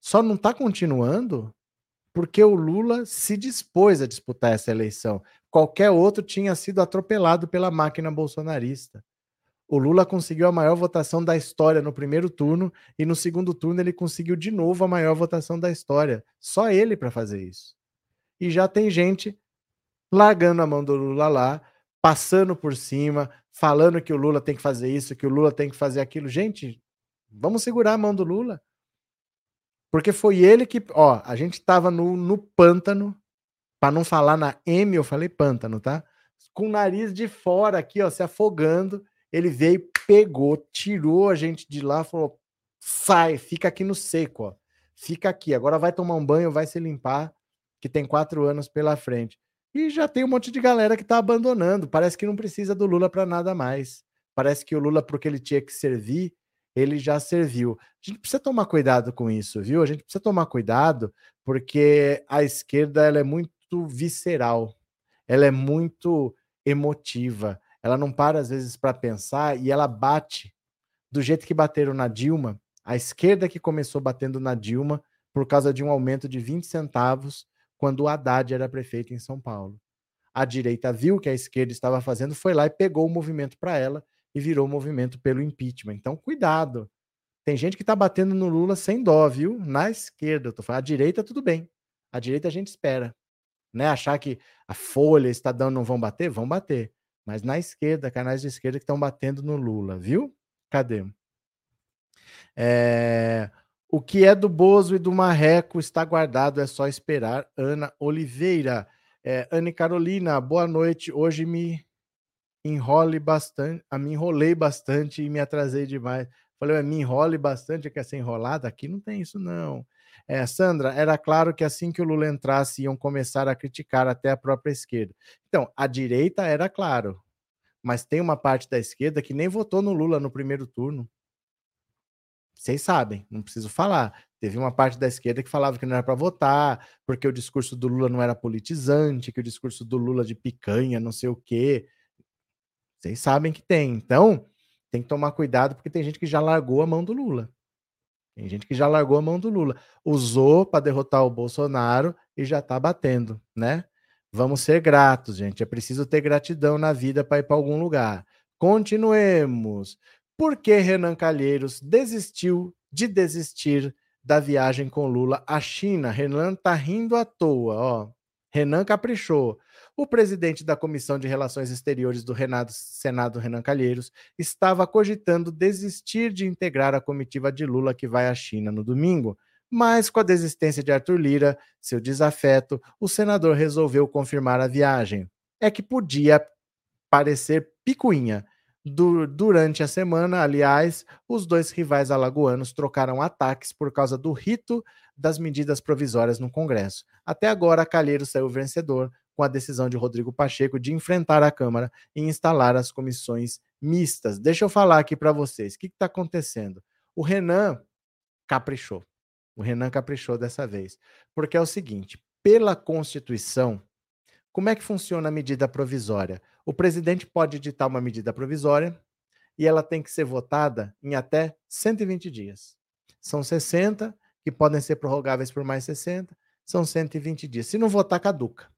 só não está continuando porque o Lula se dispôs a disputar essa eleição. Qualquer outro tinha sido atropelado pela máquina bolsonarista. O Lula conseguiu a maior votação da história no primeiro turno e no segundo turno ele conseguiu de novo a maior votação da história. Só ele para fazer isso. E já tem gente largando a mão do Lula lá, passando por cima, falando que o Lula tem que fazer isso, que o Lula tem que fazer aquilo. Gente, vamos segurar a mão do Lula. Porque foi ele que, ó, a gente tava no, no pântano, para não falar na M, eu falei pântano, tá? Com o nariz de fora aqui, ó, se afogando. Ele veio, pegou, tirou a gente de lá, falou: sai, fica aqui no seco, ó. Fica aqui. Agora vai tomar um banho, vai se limpar, que tem quatro anos pela frente. E já tem um monte de galera que tá abandonando. Parece que não precisa do Lula para nada mais. Parece que o Lula, porque ele tinha que servir, ele já serviu. A gente precisa tomar cuidado com isso, viu? A gente precisa tomar cuidado porque a esquerda ela é muito visceral, ela é muito emotiva, ela não para às vezes para pensar e ela bate do jeito que bateram na Dilma, a esquerda que começou batendo na Dilma por causa de um aumento de 20 centavos quando o Haddad era prefeito em São Paulo. A direita viu que a esquerda estava fazendo, foi lá e pegou o movimento para ela e virou movimento pelo impeachment. Então, cuidado. Tem gente que está batendo no Lula sem dó, viu? Na esquerda, eu tô falando. A direita, tudo bem. A direita a gente espera. Né? Achar que a Folha, Estadão não vão bater? Vão bater. Mas na esquerda, canais de esquerda que estão batendo no Lula, viu? Cadê? É... O que é do Bozo e do Marreco está guardado, é só esperar. Ana Oliveira. É, Anne Carolina, boa noite. Hoje me enrole bastante, a me enrolei bastante e me atrasei demais. Falei, me enrole bastante, quer ser enrolada? Aqui não tem isso, não. É, Sandra, era claro que assim que o Lula entrasse, iam começar a criticar até a própria esquerda. Então, a direita era claro, mas tem uma parte da esquerda que nem votou no Lula no primeiro turno. Vocês sabem, não preciso falar. Teve uma parte da esquerda que falava que não era para votar, porque o discurso do Lula não era politizante, que o discurso do Lula de picanha, não sei o quê. Vocês sabem que tem. Então, tem que tomar cuidado, porque tem gente que já largou a mão do Lula. Tem gente que já largou a mão do Lula. Usou para derrotar o Bolsonaro e já está batendo, né? Vamos ser gratos, gente. É preciso ter gratidão na vida para ir para algum lugar. Continuemos. Por que Renan Calheiros desistiu de desistir da viagem com Lula à China? Renan tá rindo à toa, ó. Renan caprichou. O presidente da Comissão de Relações Exteriores do Renato, Senado, Renan Calheiros, estava cogitando desistir de integrar a comitiva de Lula que vai à China no domingo. Mas, com a desistência de Arthur Lira, seu desafeto, o senador resolveu confirmar a viagem. É que podia parecer picuinha, Du durante a semana, aliás, os dois rivais alagoanos trocaram ataques por causa do rito das medidas provisórias no Congresso. Até agora, Calheiro saiu vencedor com a decisão de Rodrigo Pacheco de enfrentar a Câmara e instalar as comissões mistas. Deixa eu falar aqui para vocês. O que está acontecendo? O Renan caprichou. O Renan caprichou dessa vez. Porque é o seguinte: pela Constituição, como é que funciona a medida provisória? O presidente pode editar uma medida provisória e ela tem que ser votada em até 120 dias. São 60 que podem ser prorrogáveis por mais 60, são 120 dias. Se não votar, caduca.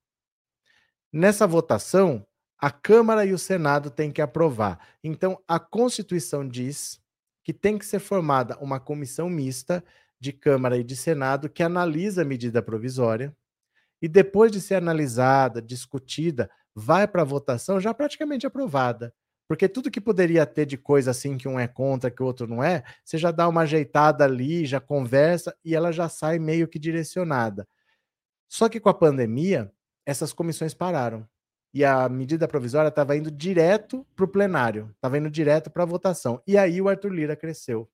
Nessa votação, a Câmara e o Senado têm que aprovar. Então, a Constituição diz que tem que ser formada uma comissão mista de Câmara e de Senado que analisa a medida provisória e depois de ser analisada, discutida, vai para a votação já praticamente aprovada. Porque tudo que poderia ter de coisa assim que um é contra, que o outro não é, você já dá uma ajeitada ali, já conversa e ela já sai meio que direcionada. Só que com a pandemia, essas comissões pararam. E a medida provisória estava indo direto para o plenário, estava indo direto para a votação. E aí o Arthur Lira cresceu.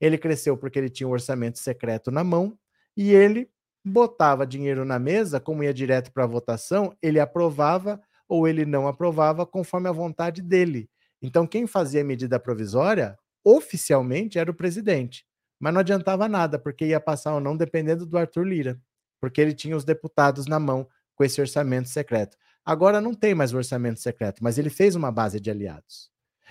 Ele cresceu porque ele tinha um orçamento secreto na mão e ele botava dinheiro na mesa, como ia direto para a votação, ele aprovava ou ele não aprovava conforme a vontade dele. Então, quem fazia a medida provisória, oficialmente, era o presidente. Mas não adiantava nada, porque ia passar ou não dependendo do Arthur Lira, porque ele tinha os deputados na mão com esse orçamento secreto. Agora não tem mais o orçamento secreto, mas ele fez uma base de aliados.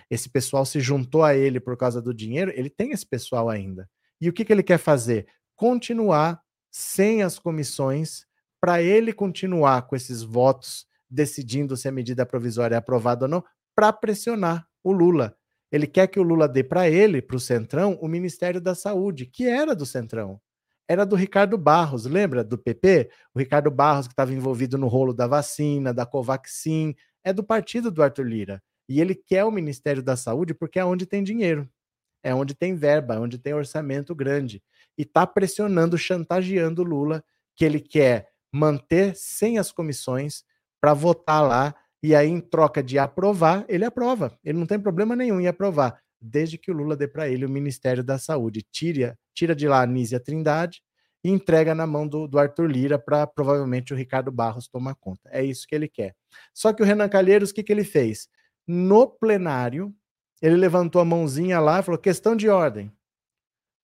Esse pessoal se juntou a ele por causa do dinheiro, ele tem esse pessoal ainda. E o que, que ele quer fazer? Continuar sem as comissões, para ele continuar com esses votos decidindo se a medida provisória é aprovada ou não, para pressionar o Lula. Ele quer que o Lula dê para ele, para o Centrão, o Ministério da Saúde, que era do Centrão. Era do Ricardo Barros, lembra do PP? O Ricardo Barros, que estava envolvido no rolo da vacina, da Covaxin, é do partido do Arthur Lira. E ele quer o Ministério da Saúde porque é onde tem dinheiro, é onde tem verba, é onde tem orçamento grande e está pressionando, chantageando o Lula, que ele quer manter sem as comissões para votar lá, e aí, em troca de aprovar, ele aprova. Ele não tem problema nenhum em aprovar, desde que o Lula dê para ele o Ministério da Saúde. Tira, tira de lá a Nízia Trindade e entrega na mão do, do Arthur Lira para provavelmente o Ricardo Barros tomar conta. É isso que ele quer. Só que o Renan Calheiros, o que, que ele fez? No plenário, ele levantou a mãozinha lá e falou: questão de ordem.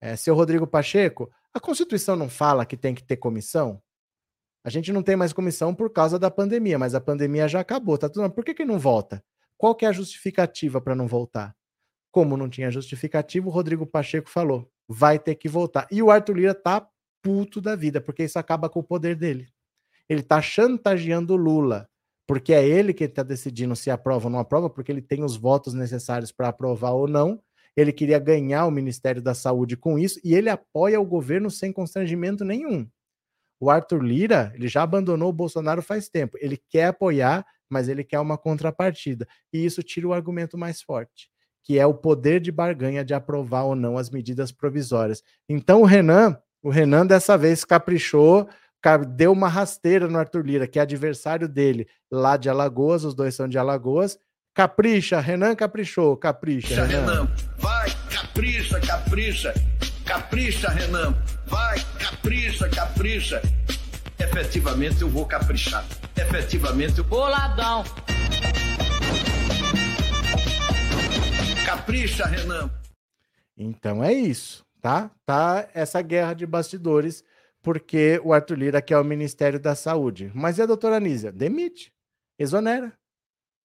É, seu Rodrigo Pacheco, a Constituição não fala que tem que ter comissão? A gente não tem mais comissão por causa da pandemia, mas a pandemia já acabou, tá tudo. Por que, que não volta? Qual que é a justificativa para não voltar? Como não tinha justificativa, o Rodrigo Pacheco falou: vai ter que voltar. E o Arthur Lira tá puto da vida, porque isso acaba com o poder dele. Ele tá chantageando Lula, porque é ele que está decidindo se aprova ou não aprova, porque ele tem os votos necessários para aprovar ou não ele queria ganhar o Ministério da Saúde com isso e ele apoia o governo sem constrangimento nenhum. O Arthur Lira, ele já abandonou o Bolsonaro faz tempo. Ele quer apoiar, mas ele quer uma contrapartida. E isso tira o argumento mais forte, que é o poder de barganha de aprovar ou não as medidas provisórias. Então o Renan, o Renan dessa vez caprichou, deu uma rasteira no Arthur Lira, que é adversário dele lá de Alagoas, os dois são de Alagoas, Capricha, Renan caprichou, capricha. Renan. Renan. Vai, capricha. capricha, capricha, Renan. Vai, capricha, capricha. Efetivamente eu vou caprichar. Efetivamente eu. Boladão. Capricha, Renan. Então é isso, tá? Tá essa guerra de bastidores, porque o Arthur Lira quer o Ministério da Saúde. Mas e a doutora Anísia? Demite, exonera.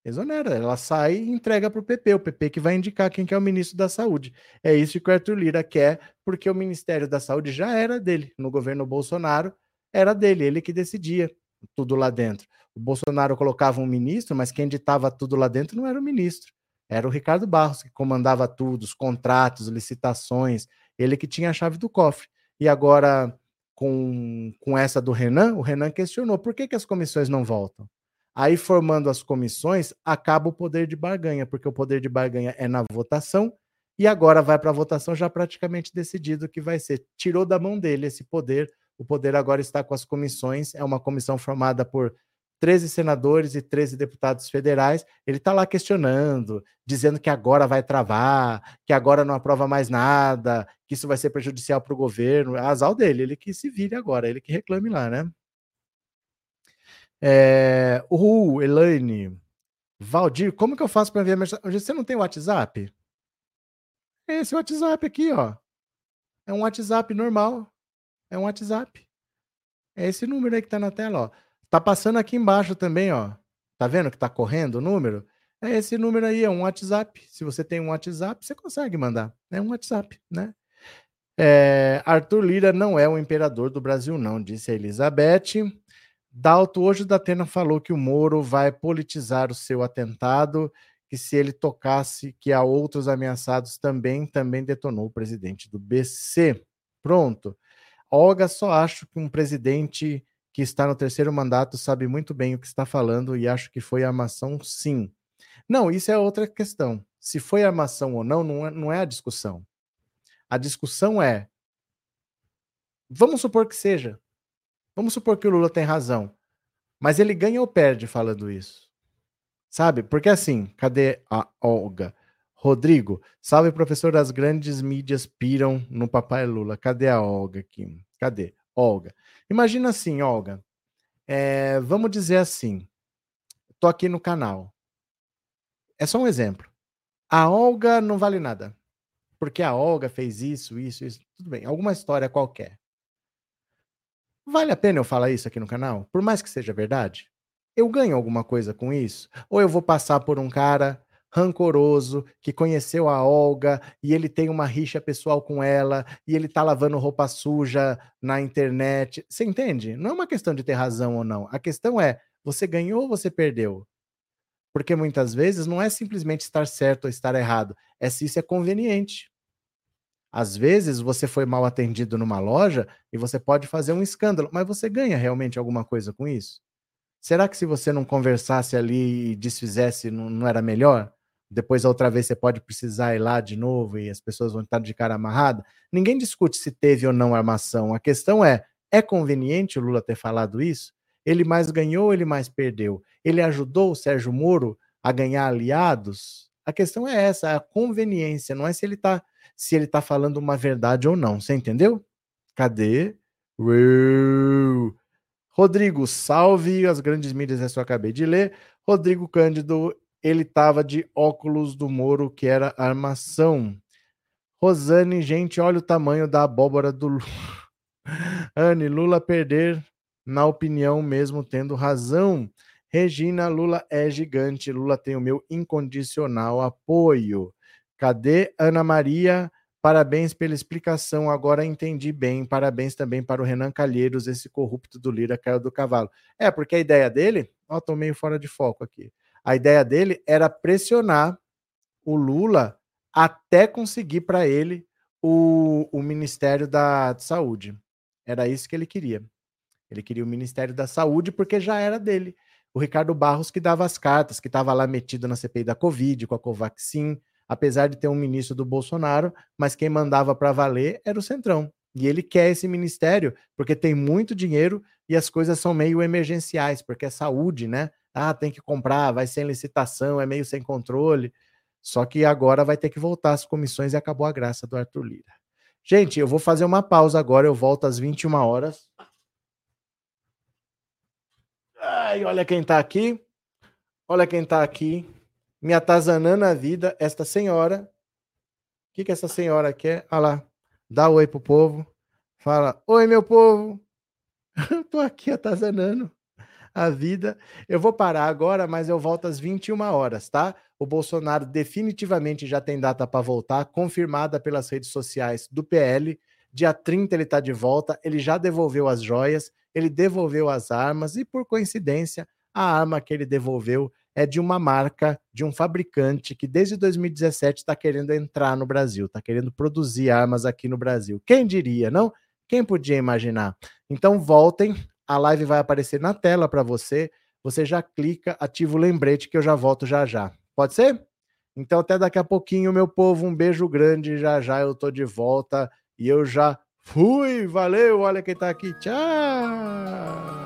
Exonera, ela sai e entrega para o PP, o PP que vai indicar quem que é o ministro da Saúde. É isso que o Arthur Lira quer, porque o Ministério da Saúde já era dele. No governo Bolsonaro, era dele, ele que decidia tudo lá dentro. O Bolsonaro colocava um ministro, mas quem ditava tudo lá dentro não era o ministro, era o Ricardo Barros, que comandava tudo, os contratos, licitações, ele que tinha a chave do cofre. E agora, com, com essa do Renan, o Renan questionou por que, que as comissões não voltam? Aí, formando as comissões, acaba o poder de barganha, porque o poder de barganha é na votação, e agora vai para a votação já praticamente decidido que vai ser. Tirou da mão dele esse poder, o poder agora está com as comissões, é uma comissão formada por 13 senadores e 13 deputados federais. Ele está lá questionando, dizendo que agora vai travar, que agora não aprova mais nada, que isso vai ser prejudicial para o governo. Azal dele, ele que se vire agora, ele que reclame lá, né? É, uh, Elaine, Valdir, como que eu faço para enviar mensagem? Você não tem WhatsApp? É esse WhatsApp aqui, ó. É um WhatsApp normal. É um WhatsApp. É esse número aí que tá na tela, ó. Tá passando aqui embaixo também, ó. Tá vendo que tá correndo o número? É esse número aí, é um WhatsApp. Se você tem um WhatsApp, você consegue mandar. É um WhatsApp, né? É, Arthur Lira não é o imperador do Brasil, não, disse a Elizabeth. Dalto, hoje o Datena falou que o Moro vai politizar o seu atentado, que se ele tocasse que há outros ameaçados também, também detonou o presidente do BC. Pronto. Olga, só acho que um presidente que está no terceiro mandato sabe muito bem o que está falando e acho que foi armação, sim. Não, isso é outra questão. Se foi armação ou não, não é, não é a discussão. A discussão é: vamos supor que seja. Vamos supor que o Lula tem razão. Mas ele ganha ou perde falando isso? Sabe? Porque assim, cadê a Olga? Rodrigo, salve professor das grandes mídias piram no papai Lula. Cadê a Olga aqui? Cadê? Olga. Imagina assim, Olga. É, vamos dizer assim. Tô aqui no canal. É só um exemplo. A Olga não vale nada. Porque a Olga fez isso, isso, isso. Tudo bem. Alguma história qualquer. Vale a pena eu falar isso aqui no canal? Por mais que seja verdade? Eu ganho alguma coisa com isso? Ou eu vou passar por um cara rancoroso que conheceu a Olga e ele tem uma rixa pessoal com ela e ele tá lavando roupa suja na internet. Você entende? Não é uma questão de ter razão ou não. A questão é: você ganhou ou você perdeu? Porque muitas vezes não é simplesmente estar certo ou estar errado, é se isso é conveniente. Às vezes você foi mal atendido numa loja e você pode fazer um escândalo, mas você ganha realmente alguma coisa com isso? Será que se você não conversasse ali e desfizesse, não, não era melhor? Depois, outra vez, você pode precisar ir lá de novo e as pessoas vão estar de cara amarrada? Ninguém discute se teve ou não armação. A questão é: é conveniente o Lula ter falado isso? Ele mais ganhou ou ele mais perdeu? Ele ajudou o Sérgio Moro a ganhar aliados? A questão é essa, a conveniência, não é se ele está se ele está falando uma verdade ou não. Você entendeu? Cadê? Rodrigo, salve as grandes mídias, essa eu acabei de ler. Rodrigo Cândido, ele estava de óculos do Moro, que era armação. Rosane, gente, olha o tamanho da abóbora do Lula. Anne, Lula perder, na opinião, mesmo tendo razão. Regina, Lula é gigante. Lula tem o meu incondicional apoio. Cadê Ana Maria? Parabéns pela explicação, agora entendi bem. Parabéns também para o Renan Calheiros, esse corrupto do Lira caiu do cavalo. É, porque a ideia dele, ó, tô meio fora de foco aqui. A ideia dele era pressionar o Lula até conseguir para ele o, o Ministério da Saúde. Era isso que ele queria. Ele queria o Ministério da Saúde porque já era dele. O Ricardo Barros que dava as cartas, que estava lá metido na CPI da Covid, com a Covaxin, apesar de ter um ministro do Bolsonaro, mas quem mandava para valer era o Centrão. E ele quer esse ministério porque tem muito dinheiro e as coisas são meio emergenciais, porque é saúde, né? Ah, tem que comprar, vai sem licitação, é meio sem controle. Só que agora vai ter que voltar às comissões e acabou a graça do Arthur Lira. Gente, eu vou fazer uma pausa agora, eu volto às 21 horas. Ai, olha quem tá aqui. Olha quem tá aqui. Me atazanando a vida, esta senhora. O que, que essa senhora quer? Olha lá. Dá oi pro povo. Fala: Oi, meu povo. Eu tô aqui atazanando a vida. Eu vou parar agora, mas eu volto às 21 horas, tá? O Bolsonaro definitivamente já tem data para voltar, confirmada pelas redes sociais do PL. Dia 30 ele está de volta, ele já devolveu as joias, ele devolveu as armas e, por coincidência, a arma que ele devolveu é de uma marca, de um fabricante que desde 2017 está querendo entrar no Brasil, está querendo produzir armas aqui no Brasil. Quem diria, não? Quem podia imaginar? Então voltem, a live vai aparecer na tela para você. Você já clica, ativa o lembrete que eu já volto já já. Pode ser? Então até daqui a pouquinho, meu povo. Um beijo grande. Já já eu tô de volta e eu já fui. Valeu, olha quem tá aqui. Tchau.